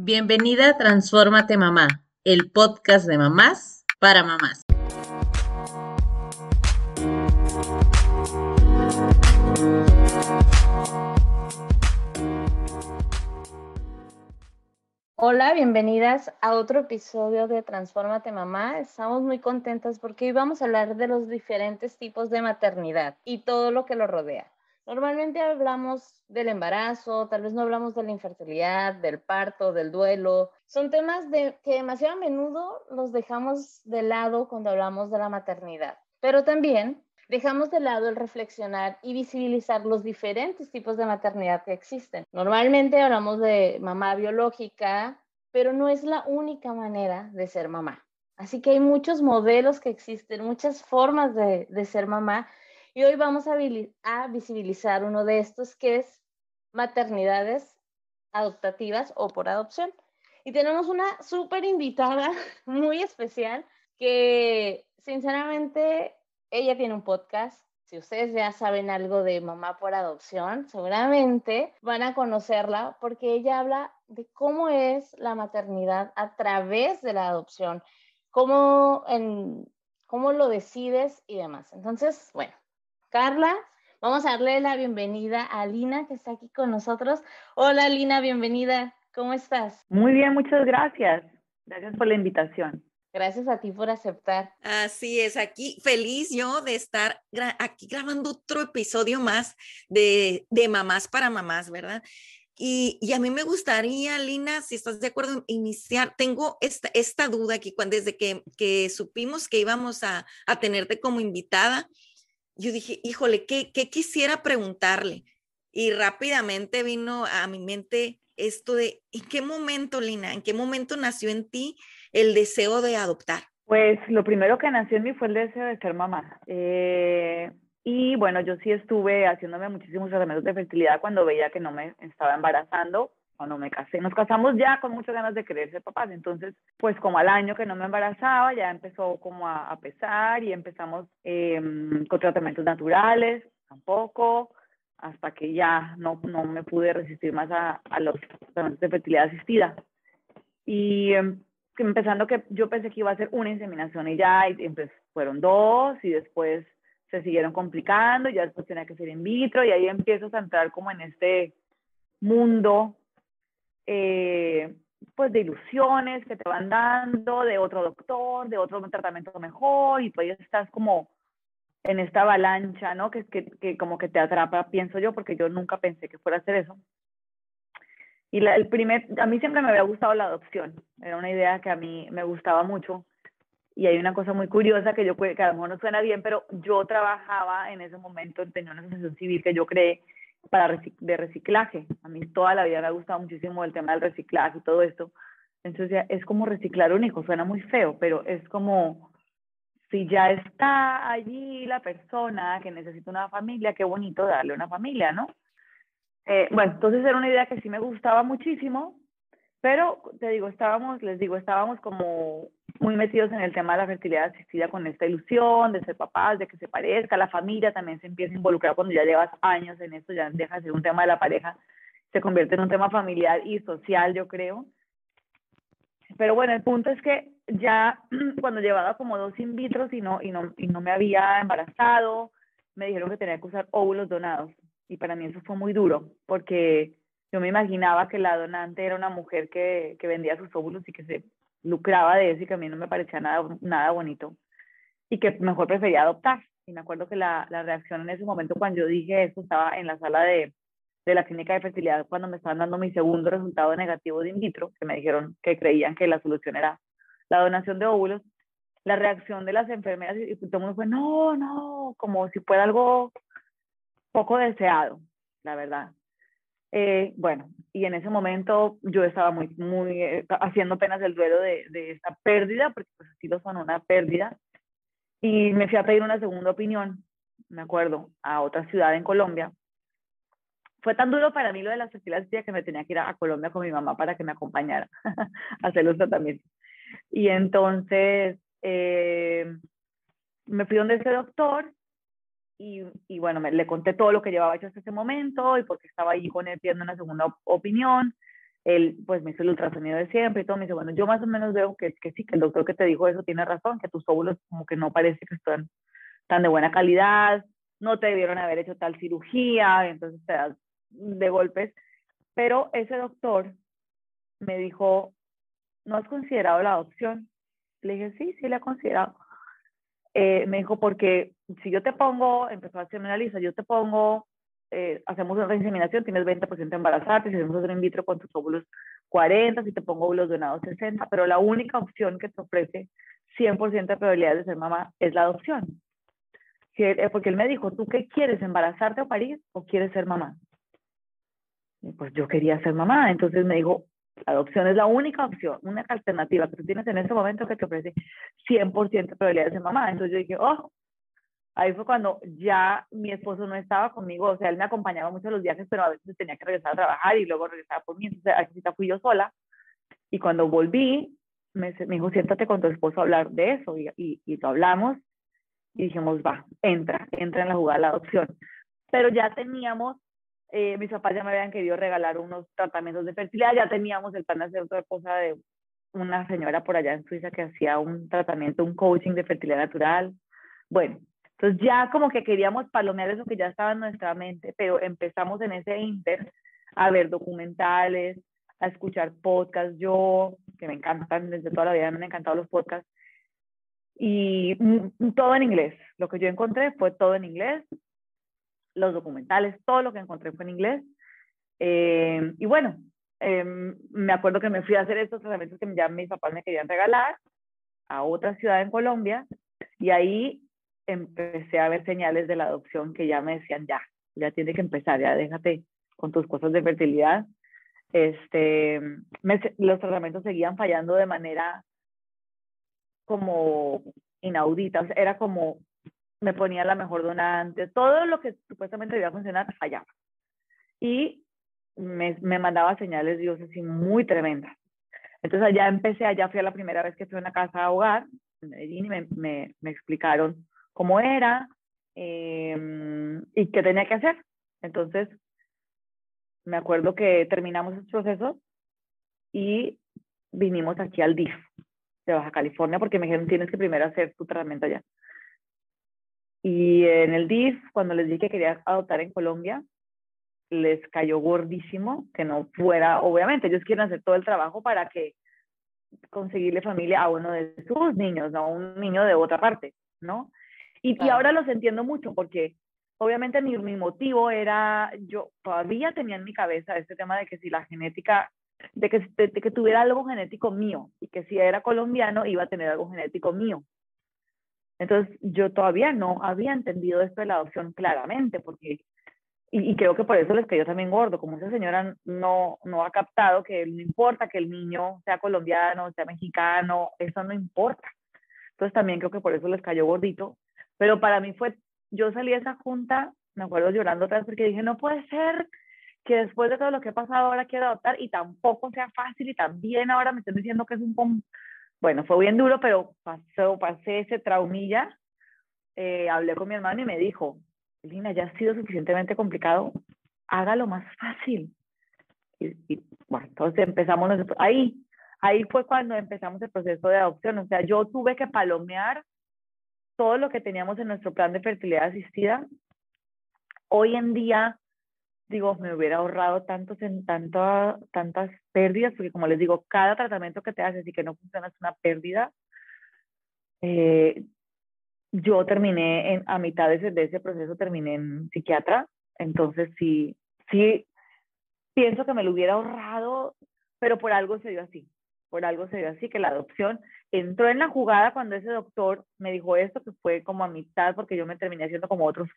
Bienvenida a Transfórmate Mamá, el podcast de mamás para mamás. Hola, bienvenidas a otro episodio de Transfórmate Mamá. Estamos muy contentas porque hoy vamos a hablar de los diferentes tipos de maternidad y todo lo que lo rodea. Normalmente hablamos del embarazo, tal vez no hablamos de la infertilidad, del parto, del duelo. Son temas de, que demasiado a menudo los dejamos de lado cuando hablamos de la maternidad. Pero también dejamos de lado el reflexionar y visibilizar los diferentes tipos de maternidad que existen. Normalmente hablamos de mamá biológica, pero no es la única manera de ser mamá. Así que hay muchos modelos que existen, muchas formas de, de ser mamá y hoy vamos a, visibilizar uno de estos que es maternidades adoptativas o por adopción. Y tenemos una súper invitada muy especial que sinceramente ella tiene un podcast. Si ustedes ya saben algo de mamá por adopción, seguramente van a conocerla porque ella habla de cómo es la maternidad a través de la adopción, cómo, cómo lo decides y demás. Entonces, bueno, Carla. Vamos a darle la bienvenida a Lina, que está aquí con nosotros. Hola, Lina, bienvenida. ¿Cómo estás? Muy bien, muchas gracias. Gracias por la invitación. Gracias a ti por aceptar. Así es, aquí feliz yo de estar aquí grabando otro episodio más de, de Mamás para Mamás, ¿verdad? Y, y, a mí me gustaría, Lina, si estás de acuerdo, iniciar. Tengo esta, esta duda aquí, cuando, desde que, que supimos que íbamos a, a tenerte como invitada, yo dije, híjole, ¿qué, ¿qué, quisiera preguntarle? Y rápidamente vino a mi mente esto de, ¿en qué momento, Lina, en qué momento nació en ti el deseo de adoptar? Pues lo primero que nació en mí fue el deseo de ser mamá. Eh, y bueno, yo sí estuve haciéndome muchísimos tratamientos de fertilidad cuando veía que no me estaba embarazando cuando me casé. Nos casamos ya con muchas ganas de querer ser papás, entonces pues como al año que no me embarazaba ya empezó como a, pesar y empezamos em, con tratamientos naturales, tampoco, hasta que ya no, no me pude resistir más a, a los tratamientos de fertilidad asistida. Y em, empezando que yo pensé que iba a ser una inseminación y ya, y pues fueron dos y después se siguieron complicando, ya después tenía que ser in vitro y ahí empiezo a entrar como en este mundo eh, pues de ilusiones que te van dando, de otro doctor, de otro tratamiento mejor, y pues estás como en esta avalancha, ¿no? Que, que, que como que te atrapa, pienso yo, porque yo nunca pensé que fuera a hacer eso. Y la, el primer, a mí siempre me había gustado la adopción, era una idea que a mí me gustaba mucho. Y hay una cosa muy curiosa que yo que a lo mejor no suena bien, pero yo trabajaba en ese momento, tenía una asociación civil que yo creé para de reciclaje. A mí toda la vida me ha gustado muchísimo el tema del reciclaje y todo esto. Entonces es como reciclar un hijo, suena muy feo, pero es como si ya está allí la persona que necesita una familia, qué bonito darle una familia, ¿no? Eh, bueno, entonces era una idea que sí me gustaba muchísimo, pero te digo, estábamos, les digo, estábamos como muy metidos en el tema de la fertilidad asistida con esta ilusión de ser papás, de que se parezca, la familia también se empieza a involucrar cuando ya llevas años en esto, ya deja de ser un tema de la pareja, se convierte en un tema familiar y social, yo creo. Pero bueno, el punto es que ya cuando llevaba como dos in vitro y no, y no, y no me había embarazado, me dijeron que tenía que usar óvulos donados. Y para mí eso fue muy duro, porque yo me imaginaba que la donante era una mujer que, que vendía sus óvulos y que se lucraba de eso y que a mí no me parecía nada, nada bonito y que mejor prefería adoptar. Y me acuerdo que la, la reacción en ese momento cuando yo dije eso estaba en la sala de, de la clínica de fertilidad cuando me estaban dando mi segundo resultado negativo de in vitro, que me dijeron que creían que la solución era la donación de óvulos. La reacción de las enfermeras y, todo el mundo fue, no, no, como si fuera algo poco deseado, la verdad. Eh, bueno, y en ese momento yo estaba muy, muy eh, haciendo apenas el duelo de, de esta pérdida, porque pues así lo son, una pérdida, y me fui a pedir una segunda opinión, me acuerdo, a otra ciudad en Colombia. Fue tan duro para mí lo de la fertilidad que me tenía que ir a, Colombia con mi mamá para que me acompañara a hacer los tratamientos. Y entonces eh, me fui donde ese doctor y, y bueno, me, le conté todo lo que llevaba hecho hasta ese momento y porque estaba ahí con él pidiendo una segunda opinión. él pues me hizo el ultrasonido de siempre y todo, me dice, bueno, yo más o menos veo que, que sí, que el doctor que te dijo eso tiene razón, que tus óvulos como que no parece que están tan de buena calidad, no te debieron haber hecho tal cirugía, entonces te das de golpes. Pero ese doctor me dijo, ¿no has considerado la adopción? Le dije, sí, sí, la he considerado. Eh, me dijo, porque si yo te pongo, empezó a hacerme una lista, yo te pongo, eh, hacemos una inseminación, tienes 20% embarazada, si hacemos otro in vitro con tus óvulos 40, si te pongo óvulos donados 60, pero la única opción que te ofrece 100% de probabilidad de ser mamá es la adopción. Eh, porque él me dijo, ¿tú qué quieres, embarazarte o parir o quieres ser mamá? pues yo quería ser mamá, entonces me dijo, la adopción es la única opción, una alternativa que tú tienes en este momento que te ofrece 100% de probabilidad de ser mamá. Entonces yo dije, oh, ahí fue cuando ya mi esposo no estaba conmigo, o sea, él me acompañaba mucho los viajes, pero a veces tenía que regresar a trabajar y luego regresaba por mí, entonces aquí fui yo sola. Y cuando volví, me, me dijo, siéntate con tu esposo a hablar de eso, y, y, y lo hablamos, y dijimos, va, entra, entra en la jugada la adopción. Pero ya teníamos, eh, mis papás ya me habían querido regalar unos tratamientos de fertilidad, ya teníamos el plan de hacer otra cosa de una señora por allá en Suiza que hacía un tratamiento, un coaching de fertilidad natural. Bueno, entonces ya como que queríamos palomear eso que ya estaba en nuestra mente, pero empezamos en ese inter a ver documentales, a escuchar podcasts. Yo, que me encantan, desde toda la vida me han encantado los podcasts, y todo en inglés. Lo que yo encontré fue todo en inglés, los documentales, todo lo que encontré fue en inglés. Eh, y bueno, eh, me acuerdo que me fui a hacer estos tratamientos que ya mis papás me querían regalar a otra ciudad en Colombia y ahí empecé a ver señales de la adopción que ya me decían, ya, ya tiene que empezar, ya déjate con tus cosas de fertilidad. Este, los tratamientos seguían fallando de manera como inaudita, era como me ponía la mejor donante, todo lo que supuestamente debía funcionar fallaba. Y me, me mandaba señales Dios así muy tremendas. Entonces allá empecé, allá fui a la primera vez que fui a una casa a hogar en Medellín y me, me, me explicaron cómo era eh, y qué tenía que hacer. Entonces, me acuerdo que terminamos el proceso y vinimos aquí al DIF, de Baja California porque me dijeron tienes que primero hacer tu tratamiento allá. Y en el DIF, cuando les dije que quería adoptar en Colombia, les cayó gordísimo que no fuera, obviamente, ellos quieren hacer todo el trabajo para que conseguirle familia a uno de sus niños, no a un niño de otra parte, ¿no? Y, y ahora los entiendo mucho porque obviamente mi, mi motivo era, yo todavía tenía en mi cabeza este tema de que si la genética de que, de, que tuviera algo genético mío y que si era colombiano iba a tener algo genético mío. Entonces yo todavía no había entendido esto de la adopción claramente, porque, y, creo que por eso les cayó también gordo, como esa señora no, no ha captado que no importa que el niño sea colombiano, sea mexicano, eso no importa. Entonces también creo que por eso les cayó gordito. Pero para mí fue, yo salí de esa junta, me acuerdo llorando vez porque dije, no puede ser que después de todo lo que ha pasado ahora quiero adoptar y tampoco sea fácil y también ahora me están diciendo que es un... Bueno, fue bien duro, pero pasó, pasé ese traumilla. Eh, hablé con mi hermano y me dijo, Lina, ya ha sido suficientemente complicado, hágalo más fácil. Y, y, bueno, entonces empezamos, ahí, ahí fue cuando empezamos el proceso de adopción. O sea, yo tuve que palomear todo lo que teníamos en nuestro plan de fertilidad asistida. Hoy en día digo, me hubiera ahorrado tantos tantas pérdidas, porque como les digo, cada tratamiento que te haces y que no funciona es una pérdida. Eh, yo terminé en, a mitad de ese, de ese proceso, terminé en psiquiatra, entonces sí, sí, pienso que me lo hubiera ahorrado, pero por algo se dio así, por algo se dio así, que la adopción entró en la jugada cuando ese doctor me dijo esto, que fue como a mitad, porque yo me terminé haciendo como otros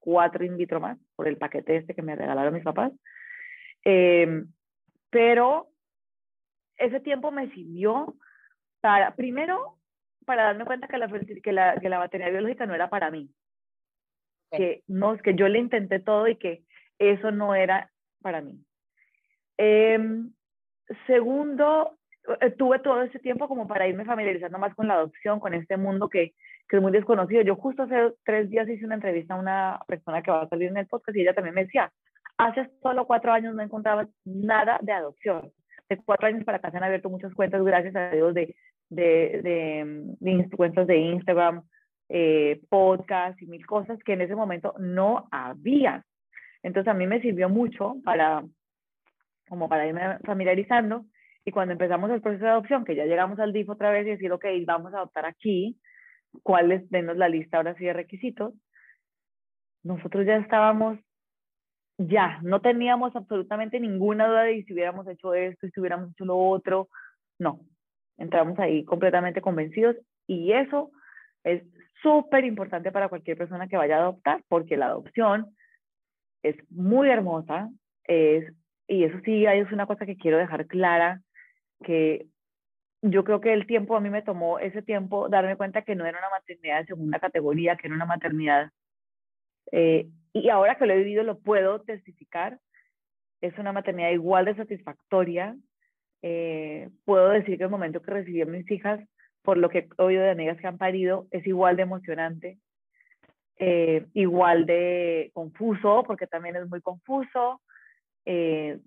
cuatro in vitro más por el paquete este que me regalaron mis papás. Eh, pero ese tiempo me sirvió para, primero, para darme cuenta que la, que la, que la batería biológica no era para mí. Que, no, que yo le intenté todo y que eso no era para mí. Eh, segundo, tuve todo ese tiempo como para irme familiarizando más con la adopción, con este mundo que, que es muy desconocido. Yo justo hace tres días hice una entrevista a una persona que va a salir en el podcast y ella también me decía, hace solo cuatro años no encontraba nada de adopción. de cuatro años para acá se han abierto muchas cuentas, gracias a Dios, de, de, de, de cuentas de Instagram, eh, podcast y mil cosas que en ese momento no había. Entonces a mí me sirvió mucho para, como para irme familiarizando. Y cuando empezamos el proceso de adopción, que ya llegamos al DIF otra vez y decir, ok, vamos a adoptar aquí, ¿cuáles? Denos la lista ahora sí de requisitos. Nosotros ya estábamos, ya, no teníamos absolutamente ninguna duda de si hubiéramos hecho esto, si hubiéramos hecho lo otro. No, entramos ahí completamente convencidos y eso es súper importante para cualquier persona que vaya a adoptar, porque la adopción es muy hermosa, es, y eso sí es una cosa que quiero dejar clara, que yo creo que el tiempo, a mí me tomó ese tiempo darme cuenta que no era una maternidad de segunda categoría, que era una maternidad, eh, y ahora que lo he vivido lo puedo testificar, es una maternidad igual de satisfactoria. Eh, puedo decir que el momento que recibí a mis hijas por lo que he oído de amigas que han parido, es igual de emocionante, eh, igual de confuso, porque también es muy confuso, eh,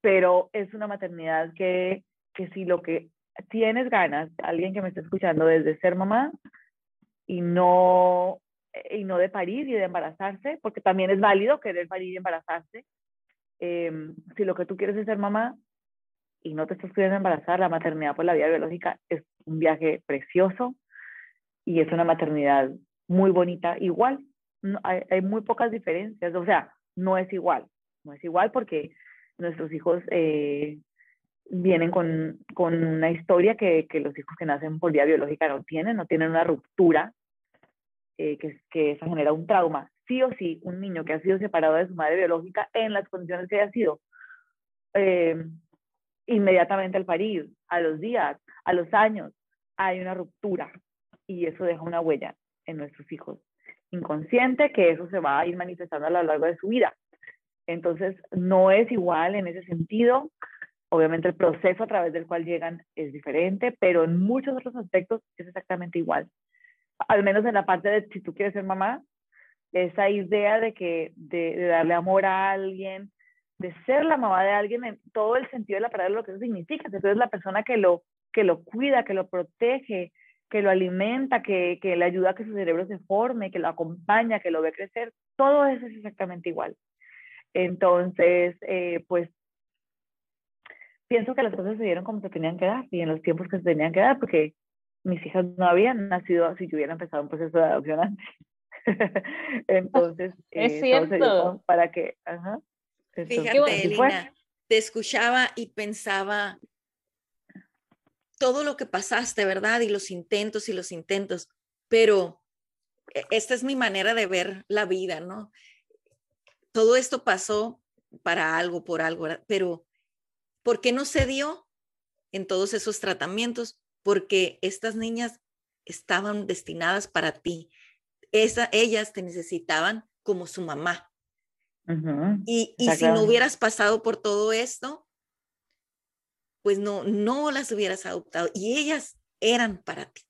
pero es una maternidad que, que si lo que tienes ganas, alguien que me esté escuchando desde ser mamá y no, y no de parir y de embarazarse, porque también es válido querer parir y embarazarse, eh, si lo que tú quieres es ser mamá, y no te estás pudiendo embarazar, la maternidad por la vía biológica es un viaje precioso y es una maternidad muy bonita. Igual, hay, hay, muy pocas diferencias, o sea, no es igual, no es igual porque nuestros hijos eh, vienen con, con, una historia que, que, los hijos que nacen por vía biológica no tienen, no tienen una ruptura eh, que, que eso genera un trauma. Sí o sí, un niño que ha sido separado de su madre biológica en las condiciones que haya sido, eh, inmediatamente al parir, a los días, a los años, hay una ruptura y eso deja una huella en nuestros hijos. Inconsciente que eso se va a ir manifestando a lo largo de su vida. Entonces, no es igual en ese sentido. Obviamente el proceso a través del cual llegan es diferente, pero en muchos otros aspectos es exactamente igual. Al menos en la parte de si tú quieres ser mamá, esa idea de que de, de darle amor a alguien, de ser la mamá de alguien en todo el sentido de la palabra, lo que eso significa. Entonces, la persona que lo, que lo cuida, que lo protege, que lo alimenta, que, que le ayuda a que su cerebro se forme, que lo acompaña, que lo ve crecer, todo eso es exactamente igual. Entonces, eh, pues, pienso que las cosas se dieron como se tenían que dar y en los tiempos que se tenían que dar, porque mis hijas no habían nacido si yo hubiera empezado un proceso de adopción antes. Entonces, es eh, cierto. para que, ajá. Fíjate, Elina, te escuchaba y pensaba todo lo que pasaste, ¿verdad? Y los intentos y los intentos, pero e, esta es mi manera de ver la vida, ¿no? Todo esto pasó para algo, por algo, pero ¿por qué no se dio en todos esos tratamientos? Porque estas niñas estaban destinadas para ti. Esa, ellas te necesitaban como su mamá. Y, y si no hubieras pasado por todo esto, pues no, no las hubieras adoptado y ellas eran para ti.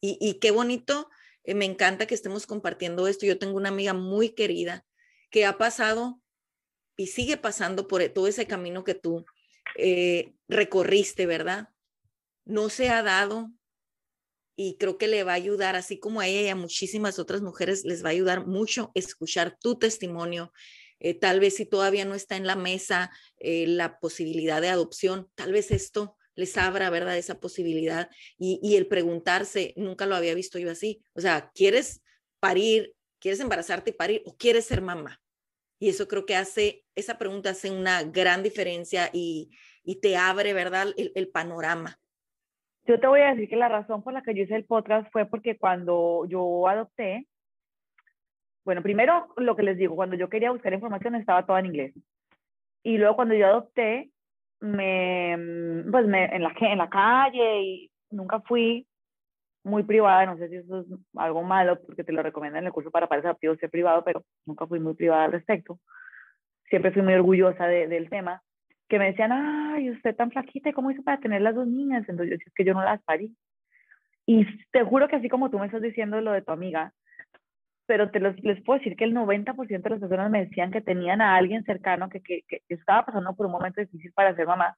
Y, y qué bonito, eh, me encanta que estemos compartiendo esto. Yo tengo una amiga muy querida que ha pasado y sigue pasando por todo ese camino que tú eh, recorriste, ¿verdad? No se ha dado y creo que le va a ayudar, así como a ella y a muchísimas otras mujeres, les va a ayudar mucho escuchar tu testimonio. Eh, tal vez si todavía no está en la mesa eh, la posibilidad de adopción, tal vez esto les abra, ¿verdad? Esa posibilidad y, y el preguntarse, nunca lo había visto yo así, o sea, ¿quieres parir, quieres embarazarte y parir o quieres ser mamá? Y eso creo que hace, esa pregunta hace una gran diferencia y, y te abre, ¿verdad? El, el panorama. Yo te voy a decir que la razón por la que yo hice el podcast fue porque cuando yo adopté, bueno, primero lo que les digo, cuando yo quería buscar información estaba todo en inglés. Y luego cuando yo adopté, me, pues me, en, la, en la calle y nunca fui muy privada, no sé si eso es algo malo porque te lo recomiendan en el curso para padres adoptivos ser privado, pero nunca fui muy privada al respecto. Siempre fui muy orgullosa de, del tema que me decían, ay, usted tan flaquita, ¿cómo hizo para tener las dos niñas? Entonces yo decía, es que yo no las parí. Y te juro que así como tú me estás diciendo lo de tu amiga, pero te los, les puedo decir que el 90% de las personas me decían que tenían a alguien cercano que, que, que, estaba pasando por un momento difícil para ser mamá,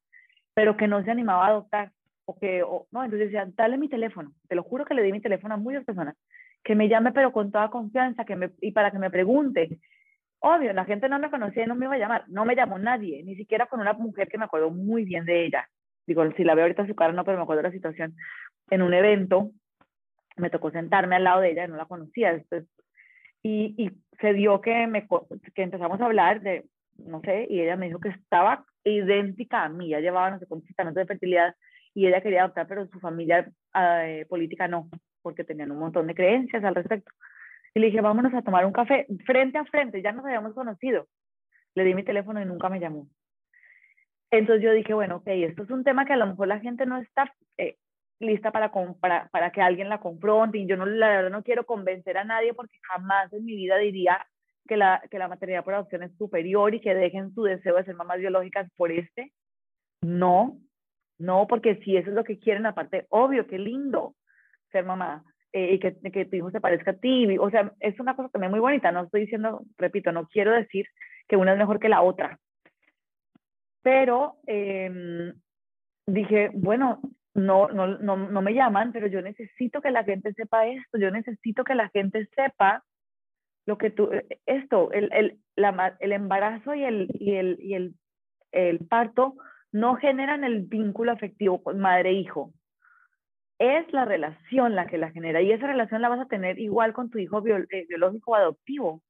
pero que no se animaba a adoptar. O que, o, no, entonces decían, dale mi teléfono. Te lo juro que le di mi teléfono a muchas personas. Que me llame, pero con toda confianza, que me, y para que me pregunte. Obvio, la gente no me conocía y no me iba a llamar. No me llamó nadie, ni siquiera con una mujer que me acuerdo muy bien de ella. Digo, si la veo ahorita su cara, no, pero me acuerdo de la situación. En un evento, me tocó sentarme al lado de ella, no la conocía. Después y, y se dio que, me, empezamos a hablar de, no sé, y ella me dijo que estaba idéntica a mí, ya llevaba no sé cuántos tratamientos de fertilidad y ella quería adoptar, pero su familia eh, política no, porque tenían un montón de creencias al respecto. Y le dije, vámonos a tomar un café frente a frente, ya nos habíamos conocido. Le di mi teléfono y nunca me llamó. Entonces yo dije, bueno, ok, esto es un tema que a lo mejor la gente no está eh, lista para, para, para que alguien la confronte y yo no, la verdad no quiero convencer a nadie porque jamás en mi vida diría que la, que la maternidad por adopción es superior y que dejen su deseo de ser mamás biológicas por este. No, no, porque si eso es lo que quieren, aparte, obvio, qué lindo ser mamá eh, y que, que, tu hijo se parezca a ti. O sea, es una cosa también muy bonita. No estoy diciendo, repito, no quiero decir que una es mejor que la otra. Pero eh, dije, bueno, no, no, no, no me llaman, pero yo necesito que la gente sepa esto, yo necesito que la gente sepa lo que tú, eh, esto, el, el, el embarazo y, el, y, el, y el, el parto no generan el vínculo afectivo con madre-hijo. Es la relación la que la genera y esa relación la vas a tener igual con tu hijo eh, biológico adoptivo.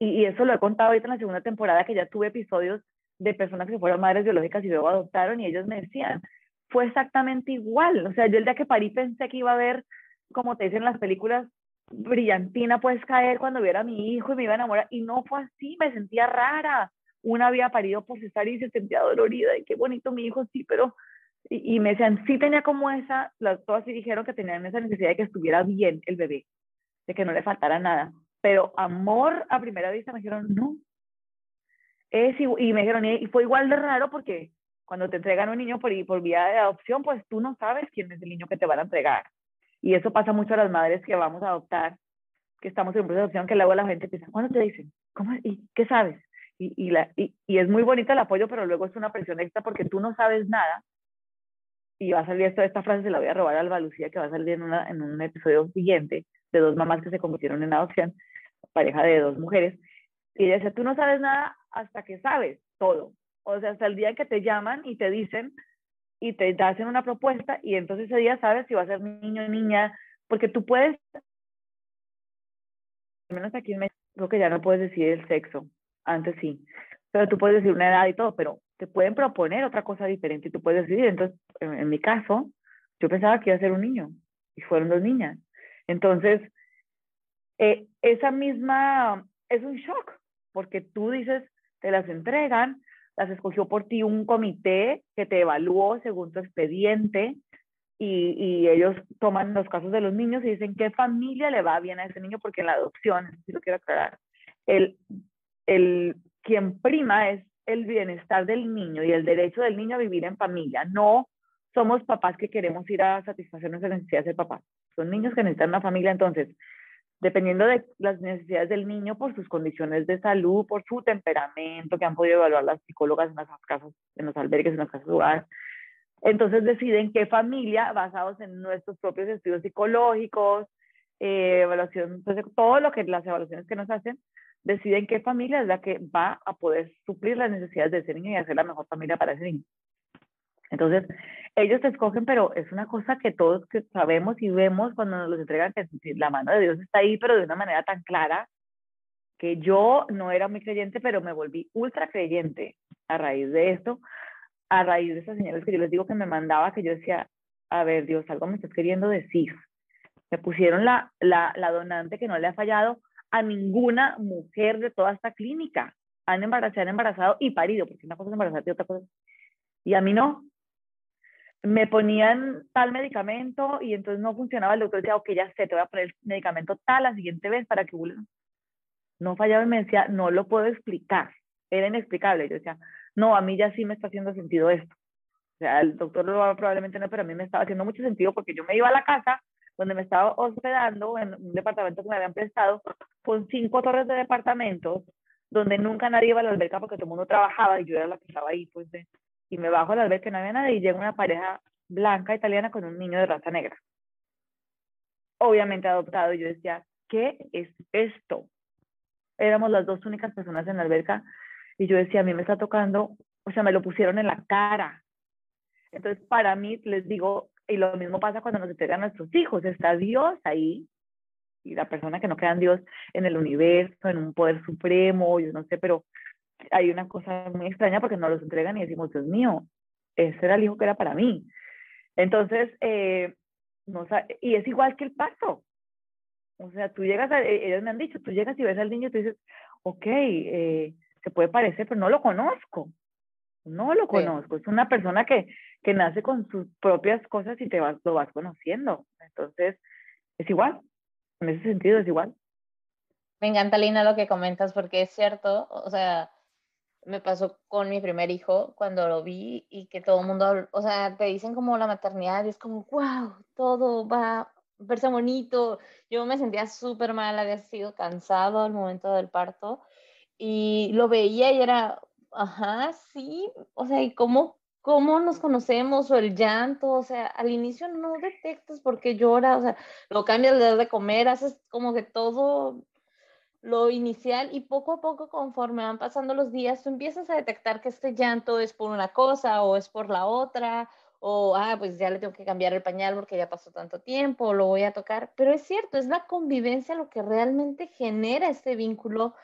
Y, eso lo he contado ahorita en la segunda temporada que ya tuve episodios de personas que fueron madres biológicas y luego adoptaron y ellos me decían, fue exactamente igual. O sea, yo el día que parí pensé que iba a ver, como te dicen las películas, brillantina puedes caer cuando viera a mi hijo y me iba a enamorar. Y no fue así, me sentía rara. Una había parido por cesárea y se sentía dolorida y qué bonito mi hijo, sí, pero... Y, me decían, sí tenía como esa, las todas sí dijeron que tenían esa necesidad de que estuviera bien el bebé, de que no le faltara nada. Pero amor a primera vista me dijeron, no. Es, y me dijeron, y fue igual de raro porque cuando te entregan un niño por, por vía de adopción, pues tú no sabes quién es el niño que te van a entregar. Y eso pasa mucho a las madres que vamos a adoptar, que estamos en un proceso de adopción, que luego la gente piensa, ¿cuándo te dicen? ¿Cómo? ¿Y qué sabes? Y, y, la, y, y, es muy bonito el apoyo, pero luego es una presión extra porque tú no sabes nada. Y va a salir esto, esta frase se la voy a robar a Alba Lucía, que va a salir en, una, en un episodio siguiente de dos mamás que se convirtieron en adopción, pareja de dos mujeres. Y ella tú no sabes nada hasta que sabes todo. O sea, hasta el día que te llaman y te dicen y te hacen una propuesta y entonces ese día sabes si va a ser niño o niña, porque tú puedes, al menos aquí en México, creo que ya no puedes decir el sexo, antes sí, pero tú puedes decir una edad y todo, pero te pueden proponer otra cosa diferente y tú puedes decidir. Entonces, en, mi caso, yo pensaba que iba a ser un niño y fueron dos niñas. Entonces, eh, esa misma, es un shock, porque tú dices, te las entregan, las escogió por ti un comité que te evaluó según tu expediente y, y, ellos toman los casos de los niños y dicen qué familia le va bien a ese niño porque en la adopción, si lo quiero aclarar, el, el, quien prima es el bienestar del niño y el derecho del niño a vivir en familia. No somos papás que queremos ir a satisfacer nuestras necesidades de papá. Son niños que necesitan una familia. Entonces, dependiendo de las necesidades del niño por sus condiciones de salud, por su temperamento, que han podido evaluar las psicólogas en los casos, en los albergues, en los casos hogares. Entonces deciden qué familia, basados en nuestros propios estudios psicológicos, eh, evaluación, entonces todo lo que las evaluaciones que nos hacen, deciden qué familia es la que va a poder suplir las necesidades de ese niño y hacer la mejor familia para ese niño. Entonces, ellos te escogen, pero es una cosa que todos sabemos y vemos cuando nos los entregan, que la mano de Dios está ahí, pero de una manera tan clara, que yo no era muy creyente, pero me volví ultra creyente a raíz de esto, a raíz de esas señales que yo les digo que me mandaba, que yo decía, a ver, Dios, algo me estás queriendo decir. Me pusieron la, la donante que no le ha fallado a ninguna mujer de toda esta clínica. Han embarazado, han embarazado y parido, porque una cosa es embarazar y otra cosa. Y a mí no, me ponían tal medicamento y entonces no funcionaba, el doctor decía, ok, ya sé, te voy a poner el medicamento tal la siguiente vez para que no fallaba y me decía, no lo puedo explicar, era inexplicable. Yo decía, no, a mí ya sí me está haciendo sentido esto. O sea, el doctor lo probablemente no, pero a mí me estaba haciendo mucho sentido porque yo me iba a la casa, donde me estaba hospedando, en un departamento que me habían prestado, con cinco torres de departamentos, donde nunca nadie iba a la alberca porque todo el mundo trabajaba y yo era la que estaba ahí, pues, y me bajo a la alberca y no había nadie y llega una pareja blanca italiana con un niño de raza negra. Obviamente adoptado, y yo decía, ¿qué es esto? Éramos las dos únicas personas en la alberca y yo decía, a mí me está tocando, o sea, me lo pusieron en la cara. Entonces, para mí, les digo, y lo mismo pasa cuando nos entregan nuestros hijos, está Dios ahí y la persona que no queda en Dios en el universo, en un poder supremo, yo no sé, pero hay una cosa muy extraña porque nos los entregan y decimos, Dios mío, ese era el hijo que era para mí. Entonces, eh, no, y es igual que el paso. O sea, tú llegas, a, e, ellos me han dicho, tú llegas y ves al niño y tú dices, ok, eh, se puede parecer, pero no lo conozco. No lo conozco. Es una persona que, que nace con sus propias cosas y te vas, lo vas conociendo. Entonces, es igual. En ese sentido, es igual. Me encanta, Lina, lo que comentas, porque es cierto. O sea, me pasó con mi primer hijo cuando lo vi y que todo el mundo, o sea, te dicen como la maternidad y es como, wow, todo va a verse bonito. Yo me sentía súper mal, había sido cansado al momento del parto y lo veía y era, ajá, sí, o sea, ¿y cómo, cómo nos conocemos o el llanto? O sea, al inicio no detectas por qué llora, o sea, lo cambias, le das de comer, haces como que todo lo inicial y poco a poco conforme van pasando los días, tú empiezas a detectar que este llanto es por una cosa o es por la otra, o, ah, pues ya le tengo que cambiar el pañal porque ya pasó tanto tiempo, lo voy a tocar, pero es cierto, es la convivencia lo que realmente genera este vínculo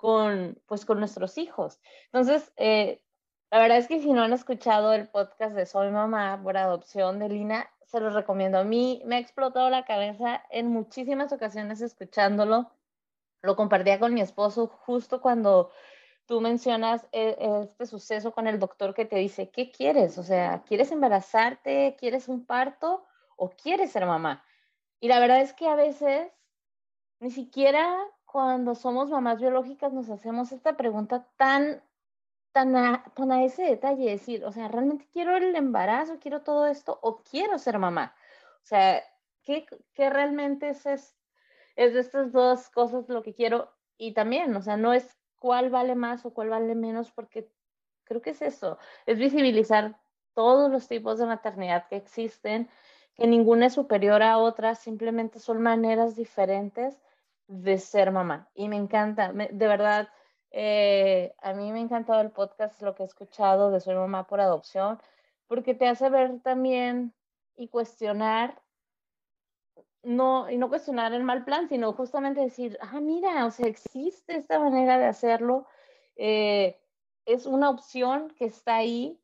con, pues, con nuestros hijos. Entonces, eh, la verdad es que si no han escuchado el podcast de Soy Mamá por adopción de Lina, se los recomiendo. A mí me ha explotado la cabeza en muchísimas ocasiones escuchándolo lo compartía con mi esposo justo cuando tú mencionas e, este suceso con el doctor que te dice, ¿qué quieres? O sea, ¿quieres embarazarte? ¿Quieres un parto? ¿O quieres ser mamá? Y la verdad es que a veces ni siquiera cuando somos mamás biológicas nos hacemos esta pregunta tan, tan a, a ese detalle, decir, o sea, ¿realmente quiero el embarazo? ¿Quiero todo esto? ¿O quiero ser mamá? O sea, ¿qué, qué realmente es esto? es de estas dos cosas lo que quiero y también, o sea, no es cuál vale más o cuál vale menos, porque creo que es eso, es visibilizar todos los tipos de maternidad que existen, que ninguna es superior a otra, simplemente son maneras diferentes de ser mamá. Y me encanta, de verdad, eh, a mí me ha encantado el podcast, lo que he escuchado de Soy Mamá por Adopción, porque te hace ver también y cuestionar no, y no cuestionar el mal plan, sino justamente decir, ah, mira, o sea, existe esta manera de hacerlo, eh, es una opción que está ahí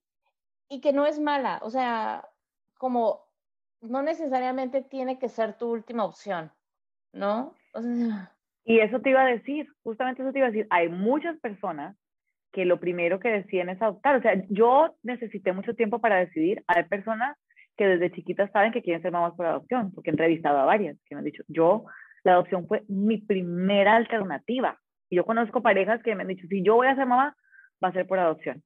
y que no es mala, o sea, como no necesariamente tiene que ser tu última opción, ¿no? Y eso te iba a decir, justamente eso te iba a decir, hay muchas personas que lo primero que deciden es adoptar, o sea, yo necesité mucho tiempo para decidir, hay personas que desde chiquitas saben que quieren ser mamás por adopción, porque he entrevistado a varias que me han dicho, yo, la adopción fue mi primera alternativa. Y yo conozco parejas que me han dicho, si yo voy a ser mamá, va a ser por adopción.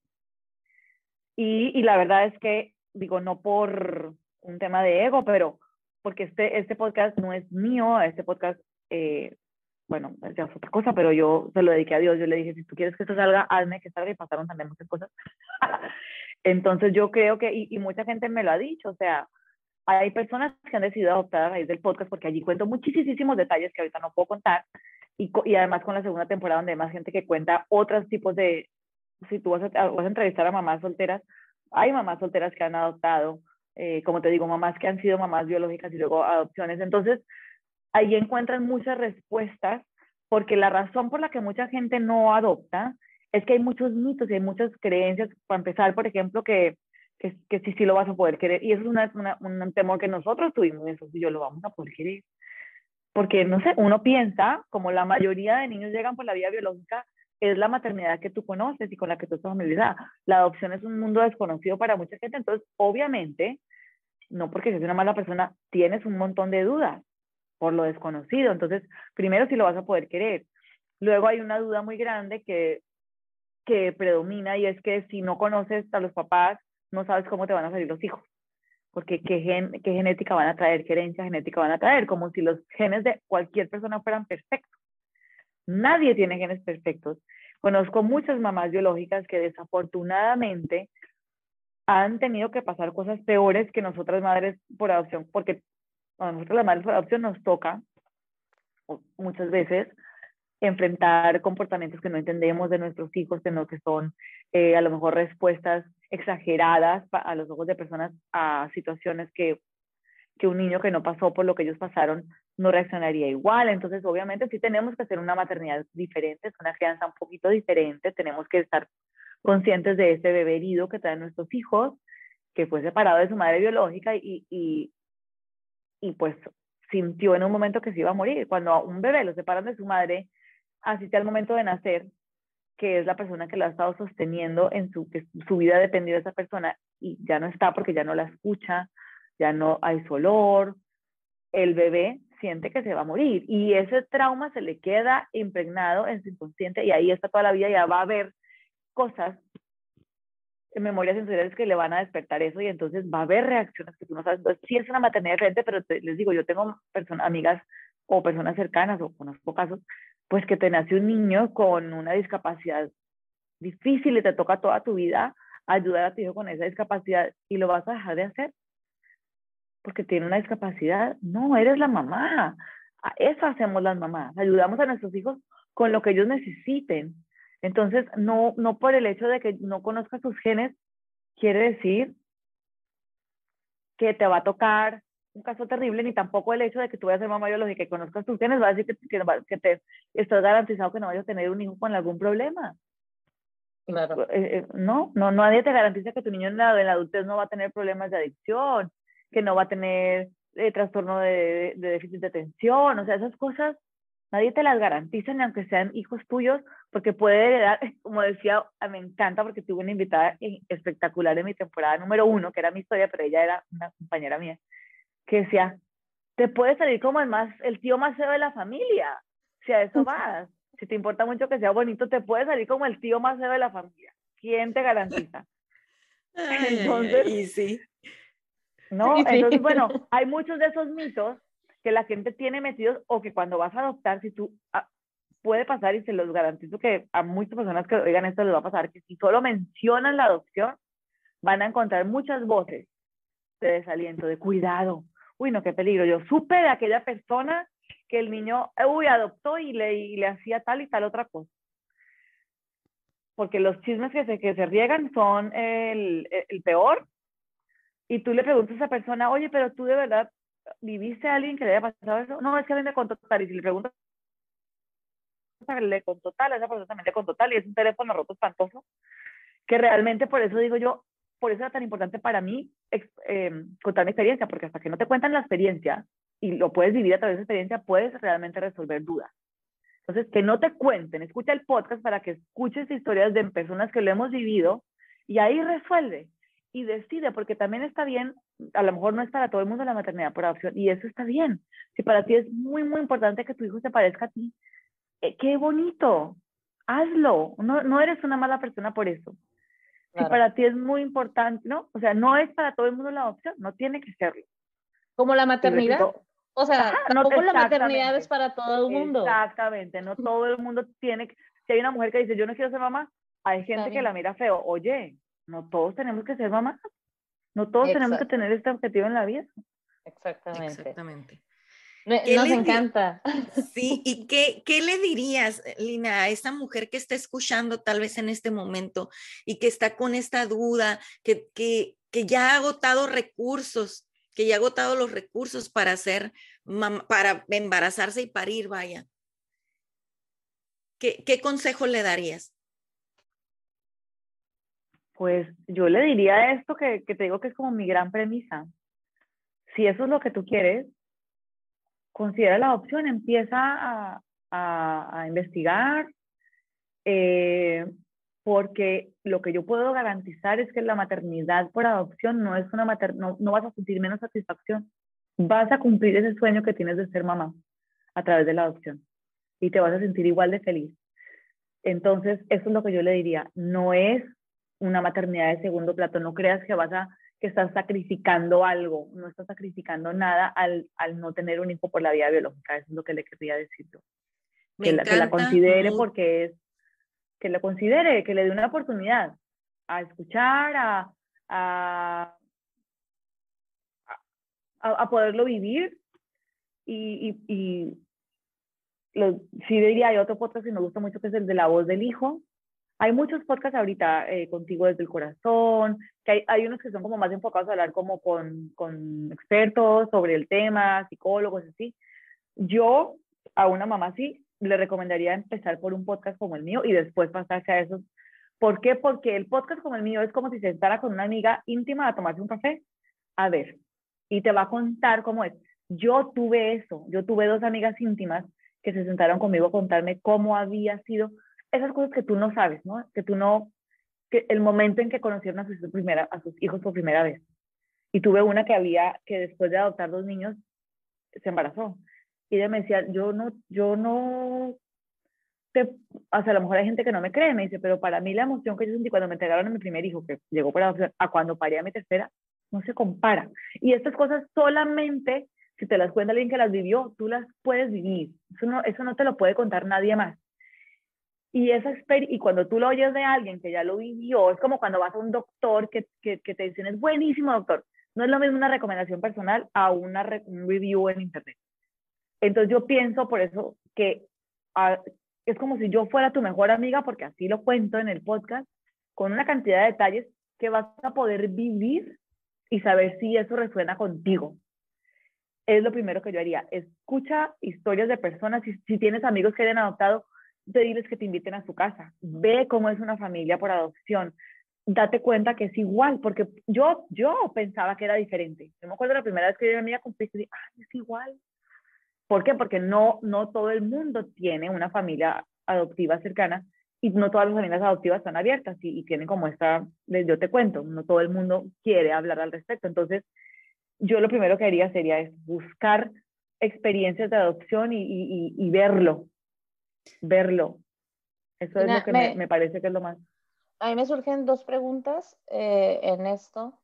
Y, y la verdad es que, digo, no por un tema de ego, pero porque este, este podcast no es mío, este podcast, eh, bueno, es otra cosa, pero yo se lo dediqué a Dios, yo le dije, si tú quieres que esto salga, hazme que salga y pasaron también muchas cosas. Entonces yo creo que, y, mucha gente me lo ha dicho, o sea, hay personas que han decidido adoptar a raíz del podcast porque allí cuento muchísimos detalles que ahorita no puedo contar y, y además con la segunda temporada donde hay más gente que cuenta otros tipos de, si tú vas a, vas a entrevistar a mamás solteras, hay mamás solteras que han adoptado, eh, como te digo, mamás que han sido mamás biológicas y luego adopciones. Entonces, ahí encuentran muchas respuestas porque la razón por la que mucha gente no adopta es que hay muchos mitos y hay muchas creencias, para empezar, por ejemplo, que, que, sí, sí lo vas a poder querer. Y eso es una, un temor que nosotros tuvimos, eso sí, yo lo vamos a poder querer. Porque, no sé, uno piensa, como la mayoría de niños llegan por la vía biológica, es la maternidad que tú conoces y con la que tú estás familiarizada. La adopción es un mundo desconocido para mucha gente, entonces, obviamente, no porque seas una mala persona, tienes un montón de dudas por lo desconocido. Entonces, primero, si lo vas a poder querer. Luego hay una duda muy grande que que predomina y es que si no conoces a los papás, no sabes cómo te van a salir los hijos. porque ¿qué, gen, qué genética van a traer, qué herencia genética van a traer, como si los genes de cualquier persona fueran perfectos. Nadie tiene genes perfectos. Conozco muchas mamás biológicas que desafortunadamente han tenido que pasar cosas peores que nosotras madres por adopción, porque a nosotros las madres por adopción nos toca muchas veces enfrentar comportamientos que no entendemos de nuestros hijos, sino que son eh, a lo mejor respuestas exageradas a los ojos de personas a situaciones que, que un niño que no pasó por lo que ellos pasaron no reaccionaría igual. Entonces, obviamente, sí tenemos que hacer una maternidad diferente, una crianza un poquito diferente, tenemos que estar conscientes de ese bebé herido que traen nuestros hijos, que fue separado de su madre biológica y, y, y pues sintió en un momento que se iba a morir. Cuando a un bebé lo separan de su madre, así al momento de nacer, que es la persona que lo ha estado sosteniendo en su, que su vida dependió de esa persona y ya no está porque ya no la escucha, ya no hay su olor, el bebé siente que se va a morir y ese trauma se le queda impregnado en su inconsciente y ahí está toda la vida, ya va a haber cosas memorias sensoriales que le van a despertar eso y entonces va a haber reacciones que tú no sabes. Entonces, sí es una maternidad diferente, pero les digo, yo tengo personas, amigas o personas cercanas o conozco casos pues que te nace un niño con una discapacidad difícil y te toca toda tu vida ayudar a tu hijo con esa discapacidad y lo vas a dejar de hacer porque tiene una discapacidad. No, eres la mamá. Eso hacemos las mamás. Ayudamos a nuestros hijos con lo que ellos necesiten. Entonces, no, no por el hecho de que no conozcas sus genes, quiere decir que te va a tocar un caso terrible, ni tampoco el hecho de que tú vayas a ser mamá biológica y conozcas tus genes va a decir que, que, te estás garantizado que no vayas a tener un hijo con algún problema. Claro. Eh, eh, no, no, nadie te garantiza que tu niño en la, adultez no va a tener problemas de adicción, que no va a tener eh, trastorno de, de, déficit de atención, o sea, esas cosas nadie te las garantiza, ni aunque sean hijos tuyos, porque puede heredar, como decía, ah, me encanta porque tuve una invitada espectacular en mi temporada número uno, que era mi historia, pero ella era una compañera mía, que decía, te puede salir como el, más, el tío más feo de la familia, si a eso vas. Si te importa mucho que sea bonito, te puede salir como el tío más feo de la familia. ¿Quién te garantiza? entonces, y sí. No, entonces, bueno, hay muchos de esos mitos que la gente tiene metidos o que cuando vas a adoptar, si tú, ah, puede pasar y se los garantizo que a muchas personas que oigan esto les va a pasar, que si solo mencionan la adopción, van a encontrar muchas voces de desaliento, de cuidado, uy, no, qué peligro. Yo supe de aquella persona que el niño, uy, adoptó y le, y le hacía tal y tal otra cosa. Porque los chismes que se, que se riegan son el, el peor. Y tú le preguntas a esa persona, oye, pero tú de verdad viviste a alguien que le haya pasado eso. No, es que alguien le contó tal. Y si le preguntas, le contó tal, a esa persona también le contó tal. Y es un teléfono roto espantoso. Que realmente por eso digo yo, por eso era tan importante para mí eh, contar mi experiencia, porque hasta que no te cuentan la experiencia y lo puedes vivir a través de experiencia, puedes realmente resolver dudas. Entonces, que no te cuenten, escucha el podcast para que escuches historias de personas que lo hemos vivido y ahí resuelve y decide, porque también está bien, a lo mejor no es para todo el mundo la maternidad por adopción, y eso está bien. Si para ti es muy, muy importante que tu hijo se parezca a ti, eh, qué bonito, hazlo, no, no eres una mala persona por eso. Si para ti es muy importante, ¿no? O sea, no es para todo el mundo la adopción, no tiene que serlo. Como la maternidad. o sea, no, tampoco la maternidad es para todo el mundo. Exactamente, no todo el mundo tiene que, si hay una mujer que dice, yo no quiero ser mamá, hay gente que la mira feo. Oye, no todos tenemos que ser mamás. No todos tenemos que tener este objetivo en la vida. Exactamente. Exactamente. Nos encanta. Sí, ¿y qué, qué le dirías, Lina, a esa mujer que está escuchando tal vez en este momento y que está con esta duda, que, que, que ya ha agotado recursos, que ya ha agotado los recursos para hacer, para embarazarse y parir, vaya? ¿Qué, qué consejo le darías? Pues yo le diría esto que, que te digo que es como mi gran premisa. Si eso es lo que tú quieres, considera la opción, empieza a, a, investigar, eh, porque lo que yo puedo garantizar es que la maternidad por adopción no es una maternidad, no, vas a sentir menos satisfacción, vas a cumplir ese sueño que tienes de ser mamá a través de la adopción y te vas a sentir igual de feliz. Entonces, eso es lo que yo le diría, no es una maternidad de segundo plato, no creas que vas a que estás sacrificando algo, no estás sacrificando nada al, al no tener un hijo por la vía biológica, eso es lo que le quería decir yo. que, la, que la considere porque es, que lo considere, que le dé una oportunidad a escuchar, a, a, a, poderlo vivir y, y, y lo, sí diría, hay otro podcast que me gusta mucho que es el de la voz del hijo, hay muchos podcasts ahorita eh, contigo desde el corazón, que hay, hay, unos que son como más enfocados a hablar como con, con expertos sobre el tema, psicólogos, así. Yo, a una mamá así, le recomendaría empezar por un podcast como el mío y después pasarse a esos. ¿Por qué? Porque el podcast como el mío es como si se sentara con una amiga íntima a tomarse un café. A ver, y te va a contar cómo es. Yo tuve eso, yo tuve dos amigas íntimas que se sentaron conmigo a contarme cómo había sido esas cosas que tú no sabes, ¿no? Que tú no, que el momento en que conocieron a sus, primera, a sus hijos por primera vez. Y tuve una que había, que después de adoptar dos niños, se embarazó. Y ella me decía, yo no, yo no, te, o sea, a lo mejor hay gente que no me cree, me dice, pero para mí la emoción que yo sentí cuando me entregaron a mi primer hijo, que llegó por adopción, a cuando paré a mi tercera, no se compara. Y estas cosas solamente, si te las cuenta alguien que las vivió, tú las puedes vivir. Eso no, eso no te lo puede contar nadie más. Y, esa y cuando tú lo oyes de alguien que ya lo vivió, es como cuando vas a un doctor que, que, te dicen, es buenísimo doctor. No es lo mismo una recomendación personal a una un review en internet. Entonces yo pienso por eso que ah, es como si yo fuera tu mejor amiga, porque así lo cuento en el podcast, con una cantidad de detalles que vas a poder vivir y saber si eso resuena contigo. Es lo primero que yo haría. Escucha historias de personas. Si, si tienes amigos que hayan adoptado, pedirles que te inviten a su casa, ve cómo es una familia por adopción, date cuenta que es igual, porque yo, yo pensaba que era diferente. Yo me acuerdo la primera vez que yo a amiga con y dije, ah, es igual. ¿Por qué? Porque no, no todo el mundo tiene una familia adoptiva cercana y no todas las familias adoptivas están abiertas y, tienen como esta, yo te cuento, no todo el mundo quiere hablar al respecto. Entonces, yo lo primero que haría sería es buscar experiencias de adopción y, y, y verlo, verlo. Eso es lo que me, parece que es lo más. A mí me surgen dos preguntas eh, en esto.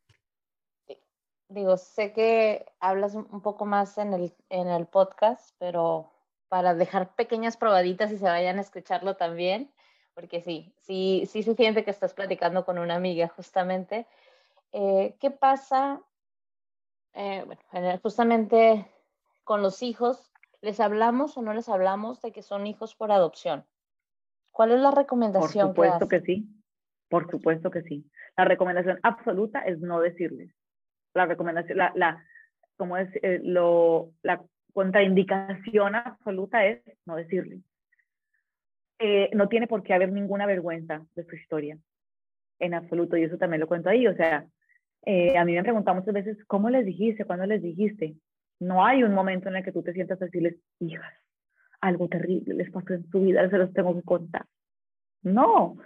Digo, sé que hablas un poco más en el, en el podcast, pero para dejar pequeñas probaditas y se vayan a escucharlo también, porque sí, sí, sí se siente que estás platicando con una amiga justamente. Eh, ¿Qué pasa, eh, bueno, justamente con los hijos ¿Les hablamos o no les hablamos de que son hijos por adopción? ¿Cuál es la recomendación? Por supuesto que, sí, por supuesto que sí. La recomendación absoluta es no decirles. La recomendación, la, la como es eh, lo, la contraindicación absoluta es no decirles. Eh, no tiene por qué haber ninguna vergüenza de su historia, en absoluto, y eso también lo cuento ahí. O sea, eh, a mí me han preguntado muchas veces, ¿cómo les dijiste? ¿Cuándo les dijiste? No hay un momento en el que tú te sientas a decirles, hijas, algo terrible les pasó en su vida, se los tengo que contar. No,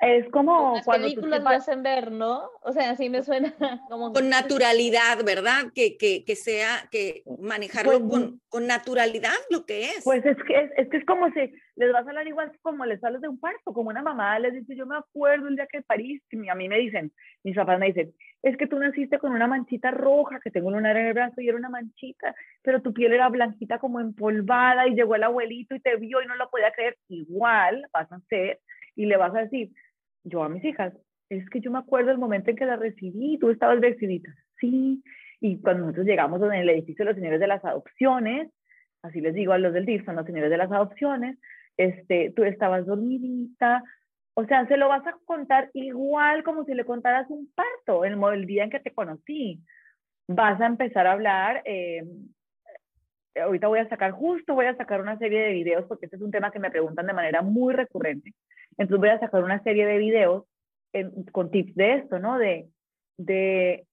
es como Las cuando películas lo hacen ver, ¿no? O sea, así me suena como... Con naturalidad, ¿verdad? Que, que, que sea, que manejarlo pues, con, con, naturalidad lo que es. Pues es que es, es que es como si les vas a hablar igual como les sales de un parto, como una mamá les dice, yo me acuerdo el día que París, y a mí me dicen, mis papás me dicen, es que tú naciste con una manchita roja, que tengo un lunar en el brazo y era una manchita, pero tu piel era blanquita como empolvada y llegó el abuelito y te vio y no lo podía creer. Igual vas a hacer y le vas a decir, yo a mis hijas, es que yo me acuerdo el momento en que la recibí, tú estabas vestidita, sí, y cuando nosotros llegamos en el edificio de los señores de las adopciones, así les digo a los del DIF, son los señores de las adopciones, este, tú estabas dormidita, o sea, se lo vas a contar igual como si le contaras un parto, el, el día en que te conocí. Vas a empezar a hablar, eh, ahorita voy a sacar, justo voy a sacar una serie de videos porque este es un tema que me preguntan de manera muy recurrente. Entonces voy a sacar una serie de videos con tips de esto, ¿no? De, de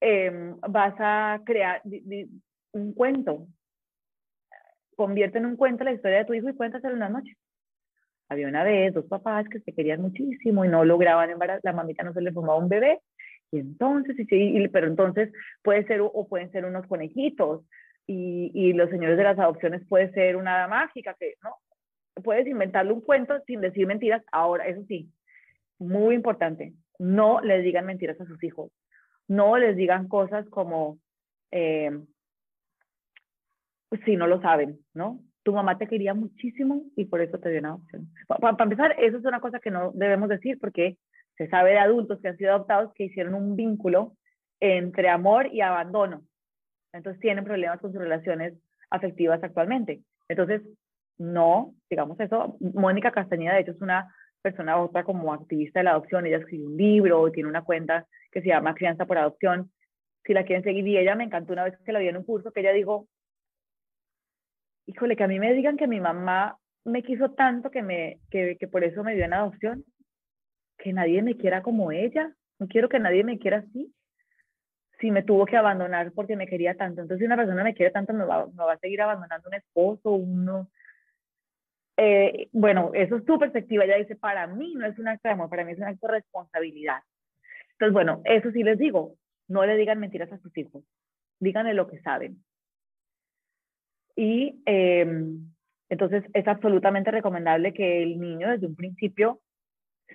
em, vas a crear un cuento. Convierte en un cuento la historia de tu hijo y cuéntaselo una noche. Había una vez dos papás que se querían muchísimo y no lograban embarazar, la mamita no se le formaba un bebé. Y entonces, y, pero entonces puede ser, o pueden ser unos conejitos, y, los señores de las adopciones puede ser una mágica que, ¿no? puedes inventarle un cuento sin decir mentiras. Ahora, eso sí, muy importante, no le digan mentiras a sus hijos. no les digan cosas como, eh, si no lo saben, ¿no? Tu mamá te quería muchísimo y por eso te dio una adopción. Para, empezar, eso es una cosa que no debemos decir porque se sabe de adultos que han sido adoptados que hicieron un vínculo entre amor y abandono. Entonces tienen problemas con sus relaciones afectivas actualmente. Entonces, no, digamos eso. Mónica Castañeda, de hecho, es una persona otra como activista de la adopción. Ella escribió un libro, tiene una cuenta que se llama Crianza por Adopción. Si la quieren seguir, y ella me encantó una vez que la vi en un curso que ella dijo, híjole, que a mí me digan que mi mamá me quiso tanto que, me, que, que por eso me dio en adopción, que nadie me quiera como ella. No quiero que nadie me quiera así si me tuvo que abandonar porque me quería tanto. Entonces, si una persona me quiere tanto, me va, va a seguir abandonando un esposo, uno. Eh, bueno, eso es tu perspectiva. Ella dice, para mí no es un acto de amor, para mí es un acto de responsabilidad. Entonces, bueno, eso sí les digo, no le digan mentiras a sus hijos, díganle lo que saben. Y em, entonces es absolutamente recomendable que el niño desde un principio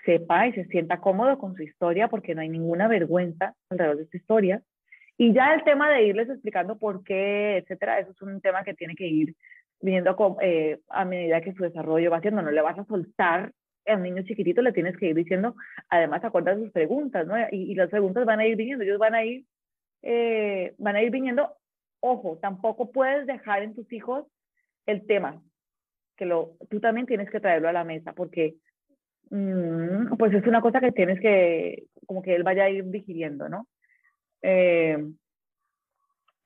sepa y se sienta cómodo con su historia porque no hay ninguna vergüenza alrededor de esta historia. Y ya el tema de irles explicando por qué, etcétera, eso es un tema que tiene que ir viendo eh, a medida que su desarrollo va haciendo. No le vas a soltar a un niño chiquitito, le tienes que ir diciendo, además, acuerda sus preguntas, ¿no? Y, las preguntas van a ir viniendo, ellos van a ir, eh, van a ir viniendo. Ojo, tampoco puedes dejar en tus hijos el tema, que lo, tú también tienes que traerlo a la mesa, porque Mm, pues es una cosa que tienes que, como que él vaya a ir digiriendo, ¿no? Eh,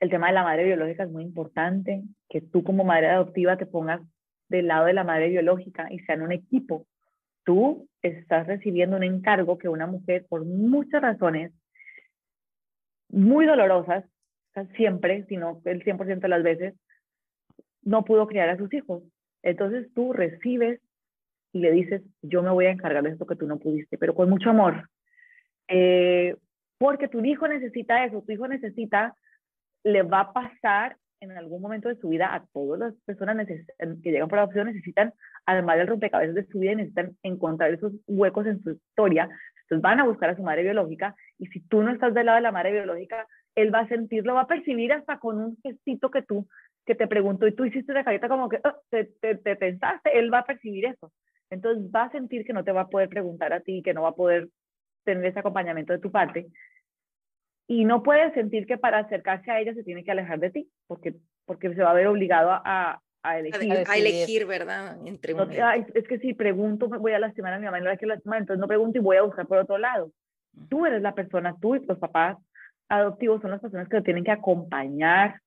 el tema de la madre biológica es muy importante, que tú como madre adoptiva te pongas del lado de la madre biológica y sean un equipo. Tú estás recibiendo un encargo que una mujer, por muchas razones muy dolorosas, siempre, sino el 100% de las veces, no pudo criar a sus hijos. Entonces tú recibes y le dices, yo me voy a encargar de esto que tú no pudiste, pero con mucho amor. Eh, porque tu hijo necesita eso, tu hijo necesita, le va a pasar en algún momento de su vida a todas las personas que llegan por adopción, necesitan, además del rompecabezas de su vida, necesitan encontrar esos huecos en su historia. Entonces van a buscar a su madre biológica y si tú no estás del lado de la madre biológica, él va a sentirlo, va a percibir hasta con un gestito que tú, que te preguntó y tú hiciste de carita como que oh, te, te, te pensaste, él va a percibir eso. Entonces va a sentir que no te va a poder preguntar a ti, que no va a poder tener ese acompañamiento de tu parte. Y no puede sentir que para acercarse a ella se tiene que alejar de ti, porque, porque se va a ver obligado a, a elegir. A, elegir, ¿verdad? Entre es que si pregunto, voy a lastimar a mi mamá, no la quiero lastimar, entonces no pregunto y voy a buscar por otro lado. Tú eres la persona, tú y los papás adoptivos son las personas que lo tienen que acompañar.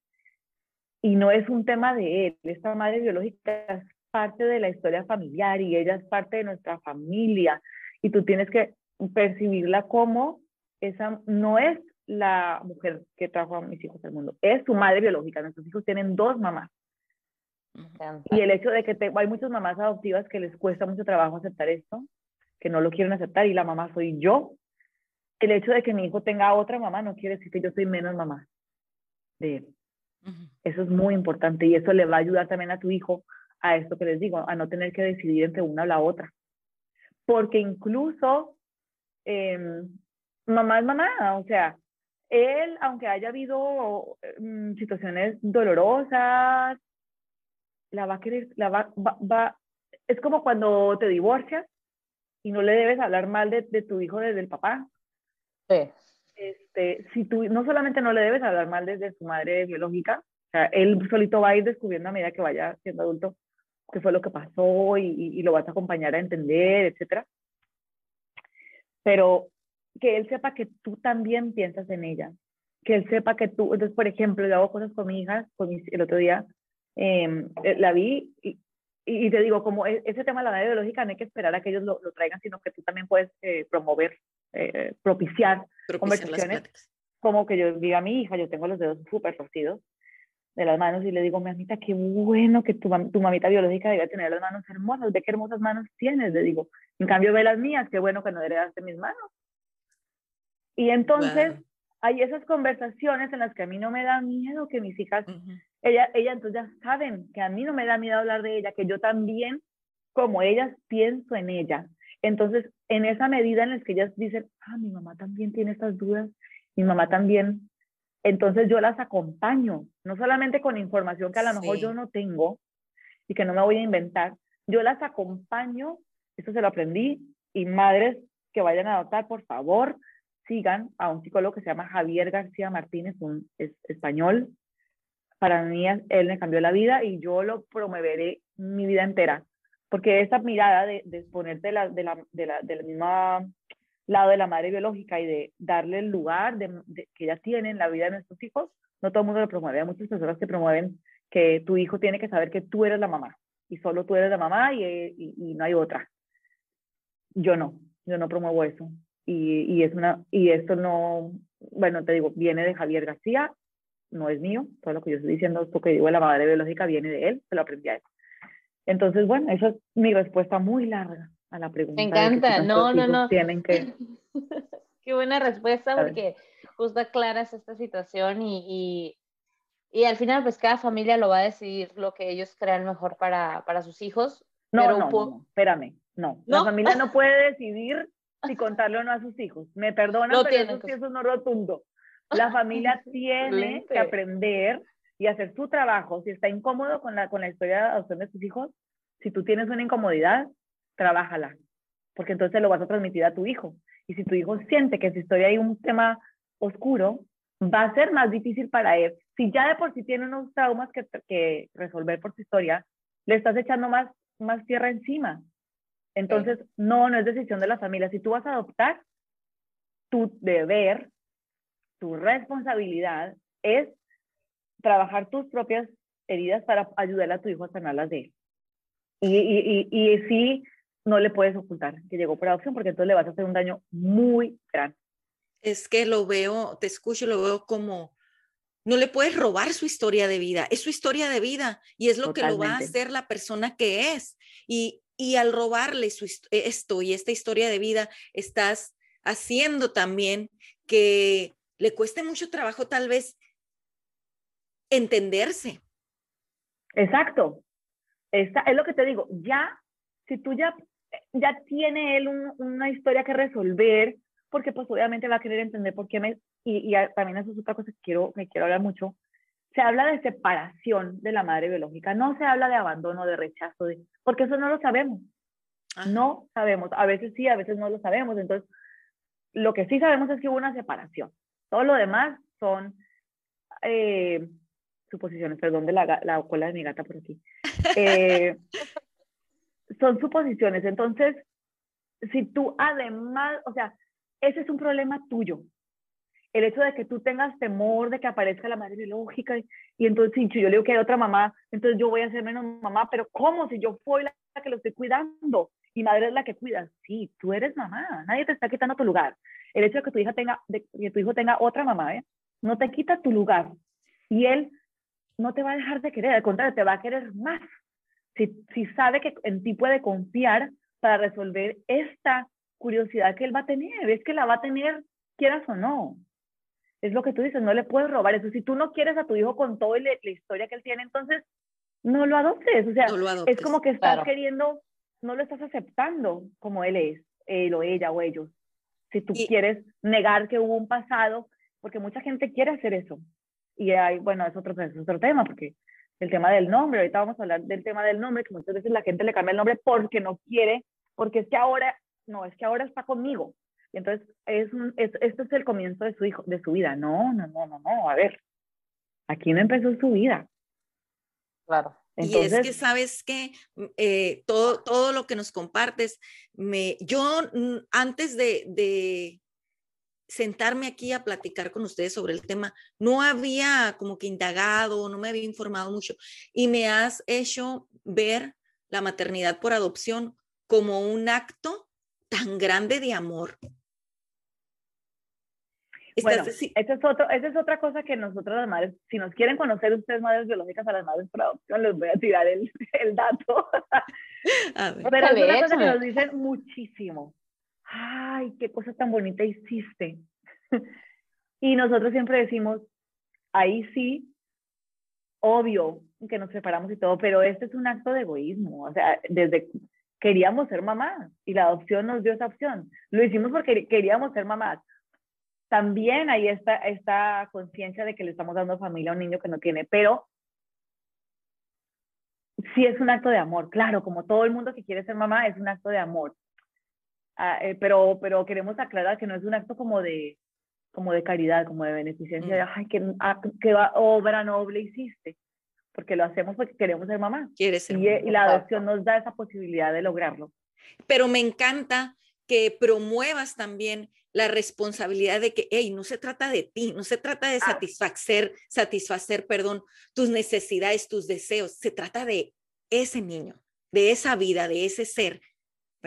Y no es un tema de él, esta madre biológica parte de la historia familiar y ella es parte de nuestra familia y tú tienes que percibirla como esa no es la mujer que trajo a mis hijos al mundo, es su madre biológica. Nuestros hijos tienen dos mamás. Y el hecho de que hay muchas mamás adoptivas que les cuesta mucho trabajo aceptar esto, que no lo quieren aceptar y la mamá soy yo. El hecho de que mi hijo tenga otra mamá no quiere decir que yo soy menos mamá de él. Eso es muy importante y eso le va a ayudar también a tu hijo a esto que les digo, a no tener que decidir entre una o la otra. Porque incluso em, mamá es mamá, o sea, él, aunque haya habido mm, situaciones dolorosas, la va a querer, la va, va, es como cuando te divorcias y no le debes hablar mal de, de tu hijo desde el papá. Sí. Este, si tú, no solamente no le debes hablar mal desde su madre biológica, o sea, él solito va a ir descubriendo a medida que vaya siendo adulto qué fue lo que pasó y, lo vas a acompañar a entender, etcétera. Pero que él sepa que tú también piensas en ella, que él sepa que tú, entonces, por ejemplo, yo hago cosas con mi hija, con el otro día em, eh, la vi y, y, te digo, como e, ese tema de la edad biológica no hay que esperar a que ellos lo, traigan, sino que tú también puedes eh, promover, eh, propiciar, propiciar, conversaciones, como que yo diga a mi hija, yo tengo los dedos súper torcidos, de las manos y le digo, mamita, qué bueno que tu, tu mamita biológica debe tener las manos hermosas, ve qué hermosas manos tienes, le digo. En cambio, ve las mías, qué bueno que no heredaste mis manos. Y entonces hay esas conversaciones en las que a mí no me da miedo que mis hijas, ella, ella entonces ya saben que a mí no me da miedo hablar de ella, que yo también, como ellas, pienso en ella. Entonces, en esa medida en la que ellas dicen, ah, mi mamá también tiene estas dudas, mi mamá también. Entonces yo las acompaño, no solamente con información que a lo mejor yo no tengo y que no me voy a inventar, yo las acompaño, esto se lo aprendí, y madres que vayan a adoptar, por favor, sigan a un psicólogo que se llama Javier García Martínez, un es, español. Para mí, él me cambió la vida y yo lo promoveré mi vida entera, porque esa mirada de, de de la, de, la, de, la, de la misma lado de la madre biológica y de darle el lugar que ella tiene en la vida de nuestros hijos, no todo el mundo lo promueve. Hay muchas personas que promueven que tu hijo tiene que saber que tú eres la mamá y solo tú eres la mamá y, y, y no hay otra. Yo no, yo no promuevo eso. Y, y, es una, y esto no, bueno, te digo, viene de Javier García, no es mío, todo lo que yo estoy diciendo, esto que digo de la madre biológica viene de él, se lo aprendí a él. Entonces, bueno, esa es mi respuesta muy larga a la pregunta. Me encanta, no, no, no. Tienen que... Qué buena respuesta porque justo aclaras esta situación y, y, y, al final pues cada familia lo va a decidir lo que ellos crean mejor para, para sus hijos. No, pero no, no, espérame, no. La familia no puede decidir si contarle o no a sus hijos. Me perdonan, pero eso sí es no rotundo. La familia tiene que aprender y hacer su trabajo. Si está incómodo con la, con la historia de adopción de sus hijos, si tú tienes una incomodidad, trabájala, porque entonces lo vas a transmitir a tu hijo. Y si tu hijo siente que su historia hay un tema oscuro, va a ser más difícil para él. Si ya de por sí tiene unos traumas que, que resolver por su historia, le estás echando más, más tierra encima. Entonces, no, no es decisión de la familia. Si tú vas a adoptar, tu deber, tu responsabilidad es trabajar tus propias heridas para ayudar a tu hijo a sanarlas de él. Y, y, y, y sí, no le puedes ocultar que llegó por adopción porque entonces le vas a hacer un daño muy grande. Es que lo veo, te escucho, lo veo como, no le puedes robar su historia de vida, es su historia de vida y es lo que lo va a hacer la persona que es. Y, y al robarle su, esto y esta historia de vida, estás haciendo también que le cueste mucho trabajo tal vez entenderse. Exacto. Esta, es lo que te digo, ya, si tú ya ya tiene él una historia que resolver, porque pues obviamente va a querer entender por qué me... Y, y también eso es otra cosa que quiero, que quiero hablar mucho. Se habla de separación de la madre biológica, no se habla de abandono, de rechazo, de, porque eso no lo sabemos. No sabemos. A veces sí, a veces no lo sabemos. Entonces, lo que sí sabemos es que hubo una separación. Todo lo demás son eh, suposiciones, perdón de la, la cola de mi gata por aquí. Eh, son suposiciones. Entonces, si tú además, o sea, ese es un problema tuyo. El hecho de que tú tengas temor de que aparezca la madre biológica y, entonces si yo le digo que hay otra mamá, entonces yo voy a ser menos mamá, pero ¿cómo si yo fui la que lo estoy cuidando? Y madre es la que cuida. Sí, tú eres mamá, nadie te está quitando tu lugar. El hecho de que tu hija tenga, que tu hijo tenga otra mamá, ¿eh? no te quita tu lugar. Y él no te va a dejar de querer, al contrario, te va a querer más si, sabe que en ti puede confiar para resolver esta curiosidad que él va a tener, es que la va a tener quieras o no. Es lo que tú dices, no le puedes robar eso. Si tú no quieres a tu hijo con toda la historia que él tiene, entonces no lo adoptes. O sea, es como que estás queriendo, no lo estás aceptando como él es, él o ella o ellos. Si tú quieres negar que hubo un pasado, porque mucha gente quiere hacer eso. Y hay, bueno, es otro, es otro tema, porque el tema del nombre, ahorita vamos a hablar del tema del nombre, que muchas veces la gente le cambia el nombre porque no quiere, porque es que ahora, no, es que ahora está conmigo. Y entonces, es, es, esto es el comienzo de su, hijo, de su vida. No, no, no, no, no, a ver, aquí no empezó su vida. Claro. Entonces, y es que sabes que eh, todo, todo lo que nos compartes, me, yo antes de, de, sentarme aquí a platicar con ustedes sobre el tema. No había como que indagado, no me había informado mucho y me has hecho ver la maternidad por adopción como un acto tan grande de amor. Bueno, esa es, otro, esa es otra cosa que nosotros las madres, si nos quieren conocer ustedes madres biológicas a las madres por adopción, les voy a tirar el, el dato. Pero es una cosa que nos dicen muchísimo ay, qué cosa tan bonita hiciste. y nosotros siempre decimos, ahí sí, obvio que nos separamos y todo, pero este es un acto de egoísmo. O sea, desde queríamos ser mamás y la adopción nos dio esa opción. Lo hicimos porque queríamos ser mamás. también hay esta, esta conciencia de que le estamos dando familia a un niño que no tiene, pero sí es un acto de amor, claro, como todo el mundo que quiere ser mamá, es un acto de amor. Ah, eh, pero, pero queremos aclarar que no es un acto como de, como de caridad, como de beneficencia, de, mm. ay, qué, ah, qué obra noble hiciste, porque lo hacemos porque queremos ser mamá. Quieres ser y, y la adopción nos da esa posibilidad de lograrlo. Pero me encanta que promuevas también la responsabilidad de que, hey, no se trata de ti, no se trata de satisfacer, satisfacer, perdón, tus necesidades, tus deseos, se trata de ese niño, de esa vida, de ese ser,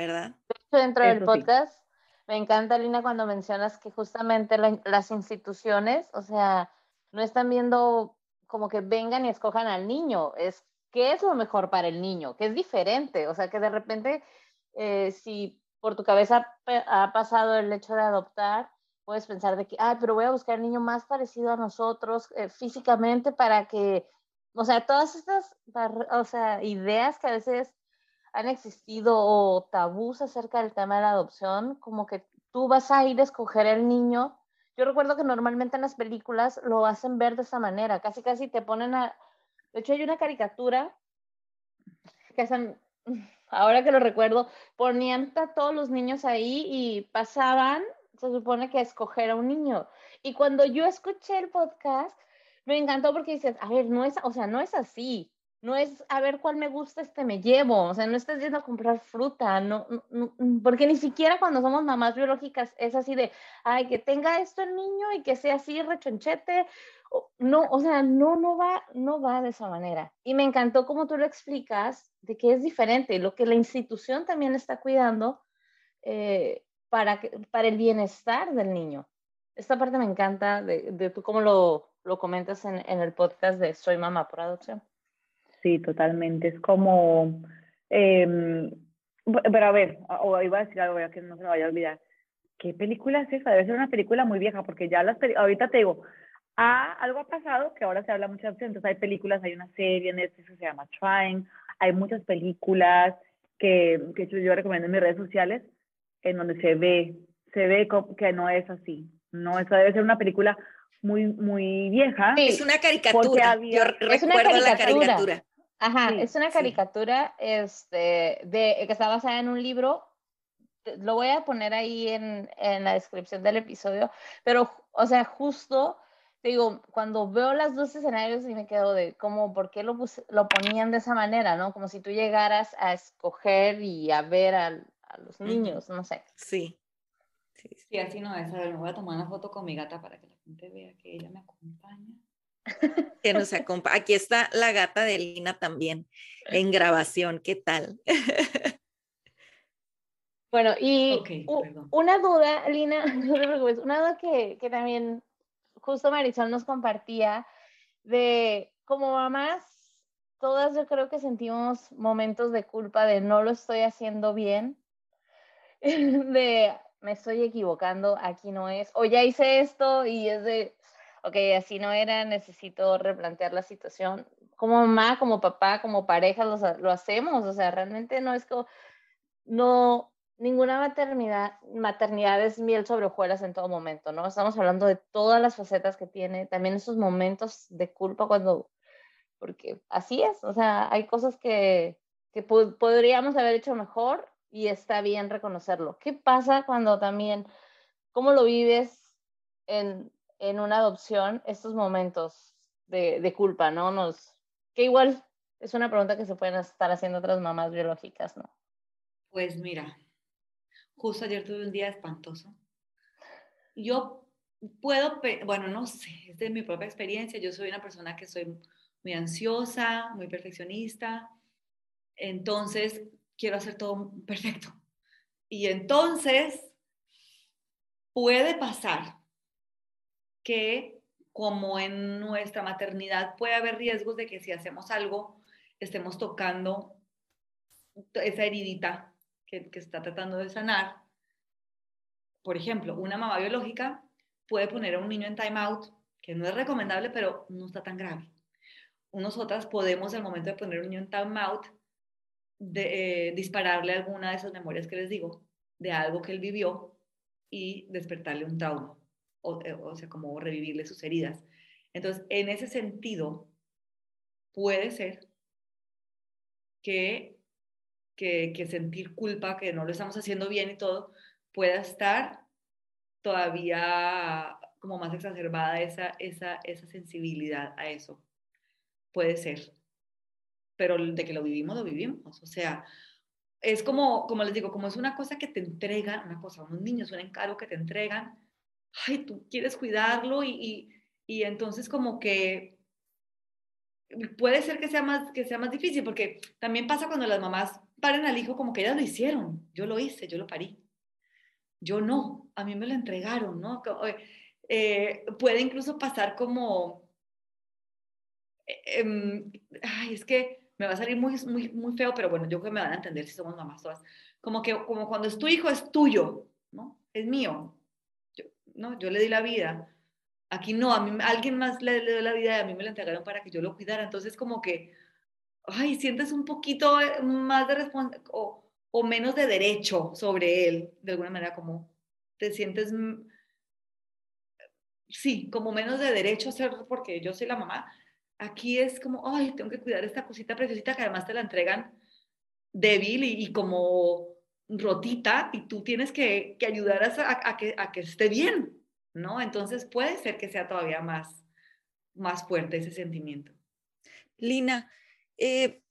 ¿verdad? Dentro del podcast, me encanta, Lina, cuando mencionas que justamente las instituciones, o sea, no están viendo como que vengan y escojan al niño, es qué es lo mejor para el niño, que es diferente, o sea, que de repente, eh, si por tu cabeza ha pasado el hecho de adoptar, puedes pensar de que, ay, pero voy a buscar el niño más parecido a nosotros eh, físicamente para que, o sea, todas estas, o sea, ideas que a veces han existido tabús acerca del tema de la adopción, como que tú vas a ir a escoger el niño. Yo recuerdo que normalmente en las películas lo hacen ver de esa manera, casi casi te ponen a... De hecho, hay una caricatura que hacen ahora que lo recuerdo, ponían a todos los niños ahí y pasaban, se supone que a escoger a un niño. Y cuando yo escuché el podcast, me encantó porque dices, a ver, no es, o sea, no es así. No es a ver cuál me gusta, este me llevo. O sea, no estás yendo a comprar fruta, no, porque ni siquiera cuando somos mamás biológicas es así de, ay, que tenga esto el niño y que sea así rechonchete. No, o sea, no, no va, no va de esa manera. Y me encantó cómo tú lo explicas de que es diferente, lo que la institución también está cuidando eh, para, para el bienestar del niño. Esta parte me encanta de, de tú cómo lo, lo comentas en, en, el podcast de Soy Mamá por Adopción. Sí, totalmente. Es como, eh, pero a ver, o iba a decir algo que no se me vaya a olvidar. ¿Qué película es esa? Debe ser una película muy vieja, porque ya las ahorita te digo, ah, algo ha pasado que ahora se habla mucho de adopción. Entonces hay películas, hay una serie en Netflix que se llama Trying, hay muchas películas que, que yo recomiendo en mis redes sociales en donde se ve, se ve que no es así. No, eso debe ser una película muy, muy vieja. es una caricatura. yo es una caricatura. la caricatura. Ajá, es una caricatura este, de, que está basada en un libro. Lo voy a poner ahí en, en la descripción del episodio, pero, o sea, justo digo, cuando veo los dos escenarios y me quedo de cómo, ¿por qué lo, lo ponían de esa manera, no? Como si tú llegaras a escoger y a ver a, a los niños, no sé. Sí. sí. así no es. A ver, me voy a tomar una foto con mi gata para que la gente vea que ella me acompaña. Que nos acompaña. Aquí está la gata de Lina también en grabación. ¿Qué tal? bueno, y una duda, Lina, una duda que, que también justo Marisol nos compartía de como mamás, todas yo creo que sentimos momentos de culpa de no lo estoy haciendo bien, de me estoy equivocando, aquí no es, o ya hice esto y es de, ok, así no era, necesito replantear la situación. Como mamá, como papá, como pareja, lo, hacemos, o sea, realmente no es como, no, ninguna maternidad, maternidad es miel sobre hojuelas en todo momento, ¿no? Estamos hablando de todas las facetas que tiene, también esos momentos de culpa cuando, porque así es, o sea, hay cosas que, que podríamos haber hecho mejor y está bien reconocerlo. ¿Qué pasa cuando también, cómo lo vives en, en una adopción, estos momentos de, de culpa, ¿no? Nos, que igual es una pregunta que se pueden estar haciendo otras mamás biológicas, ¿no? Pues mira, Justo ayer tuve un día espantoso. Yo puedo, bueno, no sé, es de mi propia experiencia. Yo soy una persona que soy muy ansiosa, muy perfeccionista. Entonces, quiero hacer todo perfecto. Y entonces, puede pasar que como en nuestra maternidad puede haber riesgos de que si hacemos algo, estemos tocando esa heridita que, está tratando de sanar, por ejemplo, una mamá biológica puede poner a un niño en timeout, que no es recomendable, pero no está tan grave. Nosotras podemos, al momento de poner un niño en timeout, de, eh, dispararle alguna de esas memorias que les digo, de algo que él vivió y despertarle un trauma. O, eh, o sea, como revivirle sus heridas. Entonces, en ese sentido, puede ser que, que, que sentir culpa, que no lo estamos haciendo bien y todo, pueda estar todavía como más exacerbada esa, esa, esa sensibilidad a eso. Puede ser. Pero de que lo vivimos, lo vivimos. O sea, es como, como les digo, como es una cosa que te entregan, una cosa, unos niños, un encargo que te entregan, ay, tú quieres cuidarlo y, y, y entonces como que puede ser que sea, más, que sea más difícil, porque también pasa cuando las mamás paren al hijo como que ellas lo hicieron, yo lo hice, yo lo parí. Yo no, a mí me lo entregaron, ¿no? Eh, puede incluso pasar como, eh, ay, es que me va a salir muy, muy, muy feo, pero bueno, yo creo que me van a entender si somos mamás todas. Como que como cuando es tu hijo es tuyo, ¿no? Es mío. ¿No? yo le di la vida. Aquí no, a mí alguien más le, dio la vida y a mí me la entregaron para que yo lo cuidara. Entonces como que, ay, sientes un poquito eh, más de responsabilidad o, o menos de derecho sobre él, de alguna manera, como te sientes, sí, como menos de derecho hacerlo porque yo soy la mamá, Aquí es como, ay, tengo que cuidar esta cosita preciosita que además te la entregan débil y, como rotita y tú tienes que, ayudar a, que, a que esté bien, ¿no? Entonces puede ser que sea todavía más, más fuerte ese sentimiento. Lina, eh,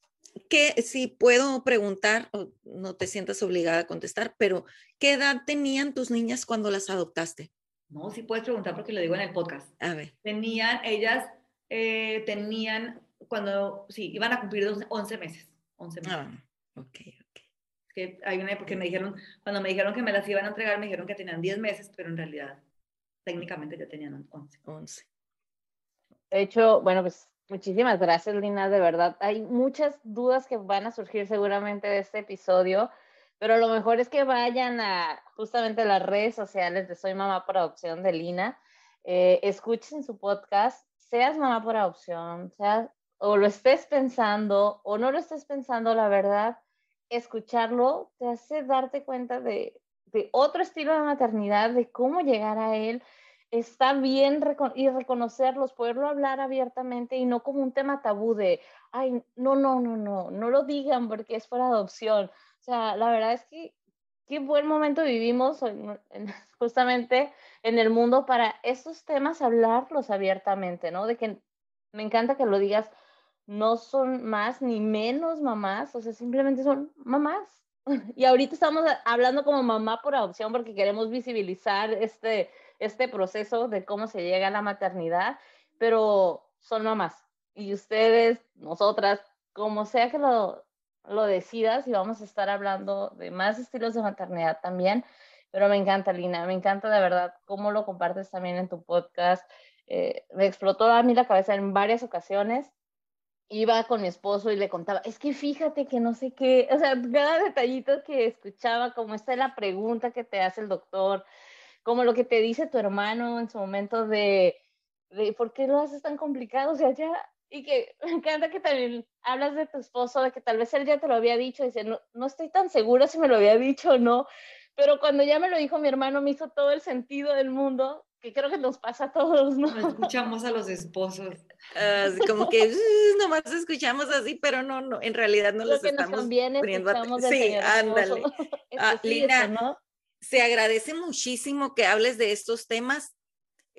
que si puedo preguntar, no te sientas obligada a contestar, pero ¿qué edad tenían tus niñas cuando las adoptaste? No, sí puedes preguntar porque lo digo en el podcast. A ver. Tenían ellas eh, tenían, cuando, sí, iban a cumplir 11 meses. 11 meses. Ah, ok. Que hay una época que me dijeron, cuando me dijeron que me las iban a entregar, me dijeron que tenían 10 meses, pero en realidad técnicamente ya tenían 11. 11. De hecho, bueno, pues muchísimas gracias, Lina, de verdad. Hay muchas dudas que van a surgir seguramente de este episodio, pero lo mejor es que vayan a justamente las redes sociales de Soy Mamá por Adopción de Lina, eh, escuchen su podcast, seas mamá por adopción, seas, o lo estés pensando o no lo estés pensando, la verdad, escucharlo te hace darte cuenta de, de otro estilo de maternidad, de cómo llegar a él. Está bien y reconocerlos, poderlo hablar abiertamente y no como un tema tabú de, ay, no, no, no, no, no lo digan porque es por adopción. O sea, la verdad es que qué buen momento vivimos justamente en el mundo para estos temas hablarlos abiertamente, ¿no? De que me encanta que lo digas, no son más ni menos mamás, o sea, simplemente son mamás. Y ahorita estamos hablando como mamá por adopción porque queremos visibilizar este, este proceso de cómo se llega a la maternidad, pero son mamás. Y ustedes, nosotras, como sea que lo, lo decidas y vamos a estar hablando de más estilos de maternidad también. Pero me encanta, Lina, me encanta de verdad cómo lo compartes también en tu podcast. Eh, me explotó a mí la cabeza en varias ocasiones. Iba con mi esposo y le contaba, es que fíjate que no sé qué, o sea, cada detallito que escuchaba, como esta es la pregunta que te hace el doctor, como lo que te dice tu hermano en su momento de, de ¿por qué lo haces tan complicado? O sea, ya y que me encanta que también hablas de tu esposo, de que tal vez él ya te lo había dicho, dice, no, no estoy tan segura si me lo había dicho o no, pero cuando ya me lo dijo mi hermano me hizo todo el sentido del mundo, que creo que nos pasa a todos, ¿no? No escuchamos a los esposos. Uh, como que uh, nomás escuchamos así, pero no, no, en realidad no los estamos poniendo a... Sí, ándale. Ah, Lina, ¿no? se agradece muchísimo que hables de estos temas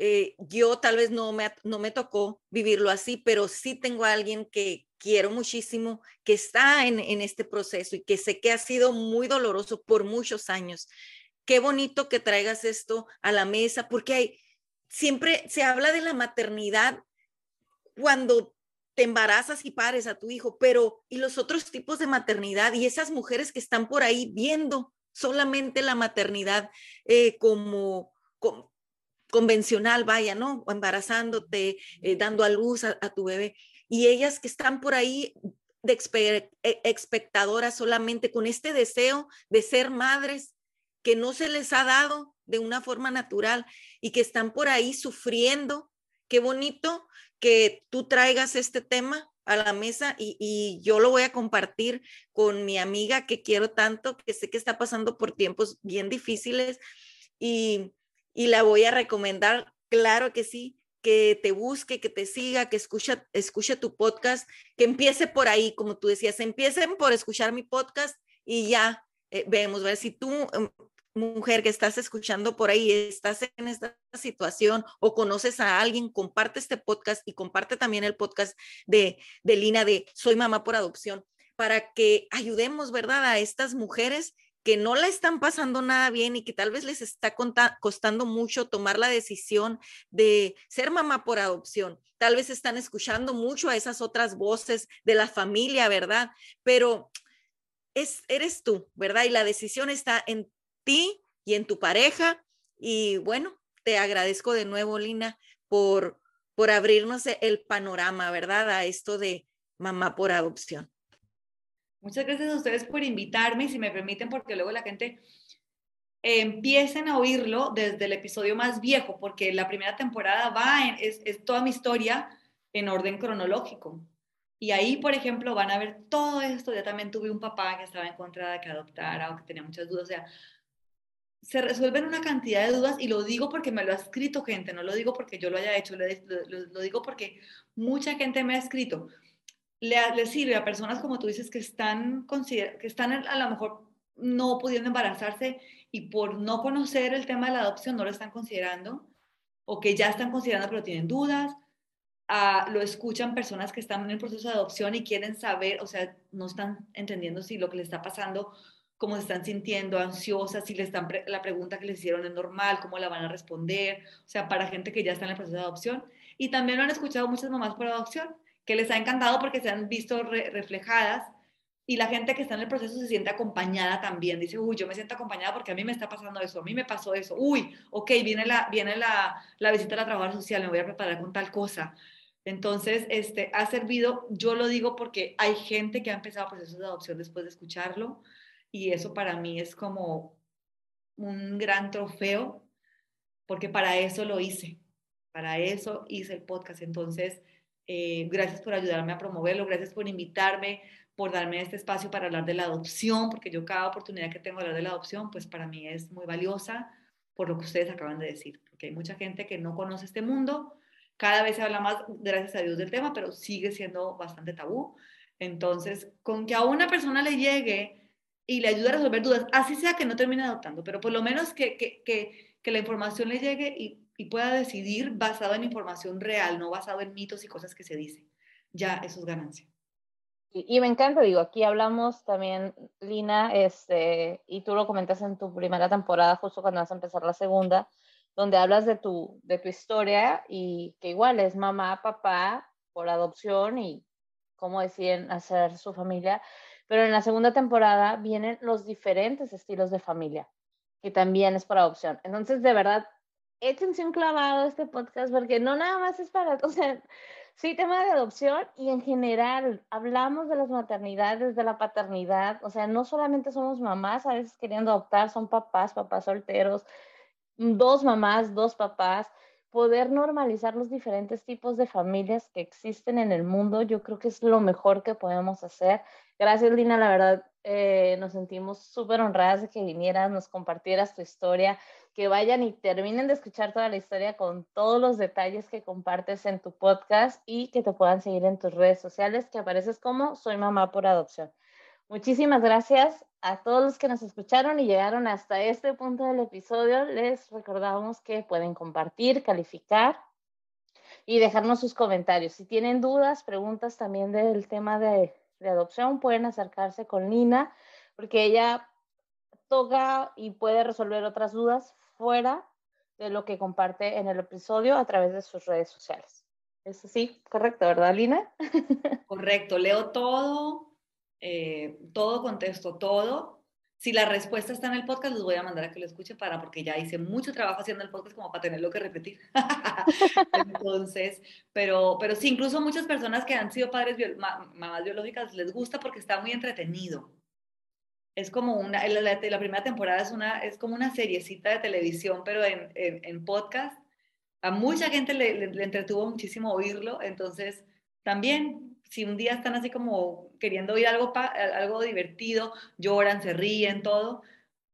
eh, yo tal vez no me, no me tocó vivirlo así, pero sí tengo a alguien que quiero muchísimo, que está en, en este proceso y que sé que ha sido muy doloroso por muchos años. Qué bonito que traigas esto a la mesa, porque hay, siempre se habla de la maternidad cuando te embarazas y pares a tu hijo, pero y los otros tipos de maternidad y esas mujeres que están por ahí viendo solamente la maternidad eh, como, como, convencional, vaya, ¿no? Embarazándote, eh, dando a luz a, tu bebé. Y ellas que están por ahí de e, espectadoras solamente con este deseo de ser madres que no se les ha dado de una forma natural y que están por ahí sufriendo. Qué bonito que tú traigas este tema a la mesa y, y, yo lo voy a compartir con mi amiga que quiero tanto, que sé que está pasando por tiempos bien difíciles y y la voy a recomendar, claro que sí, que te busque, que te siga, que escucha, escuche tu podcast, que empiece por ahí, como tú decías, empiecen por escuchar mi podcast y ya eh, vemos, ver si tú, em, mujer que estás escuchando por ahí, estás en esta situación o conoces a alguien, comparte este podcast y comparte también el podcast de, de Lina de Soy Mamá por Adopción para que ayudemos, ¿verdad? A estas mujeres que no la están pasando nada bien y que tal vez les está costando mucho tomar la decisión de ser mamá por adopción. Tal vez están escuchando mucho a esas otras voces de la familia, ¿verdad? Pero es, eres tú, ¿verdad? Y la decisión está en ti y en tu pareja. Y bueno, te agradezco de nuevo, Lina, por, por abrirnos el panorama, ¿verdad? A esto de mamá por adopción. Muchas gracias a ustedes por invitarme, si me permiten, porque luego la gente empiecen a oírlo desde el episodio más viejo, porque la primera temporada va, en, es, es toda mi historia en orden cronológico. Y ahí, por ejemplo, van a ver todo esto. Ya también tuve un papá que estaba en contra de que adoptara o que tenía muchas dudas. O sea, se resuelven una cantidad de dudas y lo digo porque me lo ha escrito gente, no lo digo porque yo lo haya hecho, lo, digo porque mucha gente me ha escrito le, sirve a personas como tú dices que están, que están a lo mejor no pudiendo embarazarse y por no conocer el tema de la adopción no lo están considerando o que ya están considerando pero tienen dudas. Ah, lo escuchan personas que están en el proceso de adopción y quieren saber, o sea, no están entendiendo si lo que le está pasando, cómo se están sintiendo, ansiosas, si le están la pregunta que les hicieron es normal, cómo la van a responder, o sea, para gente que ya está en el proceso de adopción. Y también lo han escuchado muchas mamás por adopción que les ha encantado porque se han visto reflejadas y la gente que está en el proceso se siente acompañada también. Dice, uy, yo me siento acompañada porque a mí me está pasando eso, a mí me pasó eso. Uy, ok, viene la, viene la, la visita a la trabajadora social, me voy a preparar con tal cosa. Entonces, este, ha servido, yo lo digo porque hay gente que ha empezado procesos de adopción después de escucharlo y eso para mí es como un gran trofeo porque para eso lo hice, para eso hice el podcast. Entonces, eh, gracias por ayudarme a promoverlo, gracias por invitarme, por darme este espacio para hablar de la adopción, porque yo cada oportunidad que tengo de hablar de la adopción, pues para mí es muy valiosa por lo que ustedes acaban de decir, porque hay mucha gente que no conoce este mundo, cada vez se habla más, gracias a Dios, del tema, pero sigue siendo bastante tabú. Entonces, con que a una persona le llegue y le ayude a resolver dudas, así sea que no termine adoptando, pero por lo menos que, que, que, que la información le llegue y y pueda decidir basado en información real, no basado en mitos y cosas que se dicen. Ya, eso es ganancia. Y, me encanta, digo, aquí hablamos también, Lina, este, y tú lo comentas en tu primera temporada, justo cuando vas a empezar la segunda, donde hablas de tu, de tu historia y que igual es mamá, papá por adopción y cómo deciden hacer su familia. Pero en la segunda temporada vienen los diferentes estilos de familia, que también es por adopción. Entonces, de verdad, échense un clavado este podcast porque no nada más es para, o sea, sí, tema de adopción y en general hablamos de las maternidades, de la paternidad, o sea, no solamente somos mamás a veces queriendo adoptar, son papás, papás solteros, dos mamás, dos papás, poder normalizar los diferentes tipos de familias que existen en el mundo, yo creo que es lo mejor que podemos hacer. Gracias, Lina, la verdad, eh, nos sentimos súper honradas de que vinieras, nos compartieras tu historia, que vayan y terminen de escuchar toda la historia con todos los detalles que compartes en tu podcast y que te puedan seguir en tus redes sociales, que apareces como Soy Mamá por Adopción. Muchísimas gracias a todos los que nos escucharon y llegaron hasta este punto del episodio. Les recordamos que pueden compartir, calificar y dejarnos sus comentarios. Si tienen dudas, preguntas también del tema de, adopción, pueden acercarse con Nina, porque ella toca y puede resolver otras dudas fuera de lo que comparte en el episodio a través de sus redes sociales. Eso sí, correcto, ¿verdad, Lina? Correcto, leo todo, eh, todo contesto todo. Si la respuesta está en el podcast, los voy a mandar a que lo escuche para, porque ya hice mucho trabajo haciendo el podcast como para tenerlo que repetir. Entonces, pero, pero sí, incluso muchas personas que han sido padres, mamás biológicas, les gusta porque está muy entretenido es como una, la, la, primera temporada es, una, es como una seriecita de televisión, pero en, en, podcast. A mucha gente le, le, entretuvo muchísimo oírlo, entonces también, si un día están así como queriendo oír algo, algo divertido, lloran, se ríen, todo,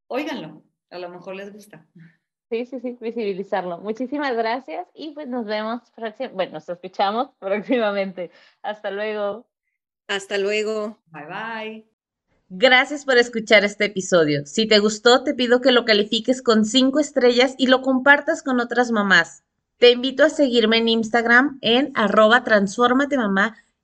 óiganlo, a lo mejor les gusta. Sí, sí, sí, visibilizarlo. Muchísimas gracias y pues nos vemos, bueno, nos escuchamos próximamente. Hasta luego. Hasta luego. Bye bye. Gracias por escuchar este episodio. Si te gustó, te pido que lo califiques con cinco estrellas y lo compartas con otras mamás. Te invito a seguirme en Instagram en arroba mamá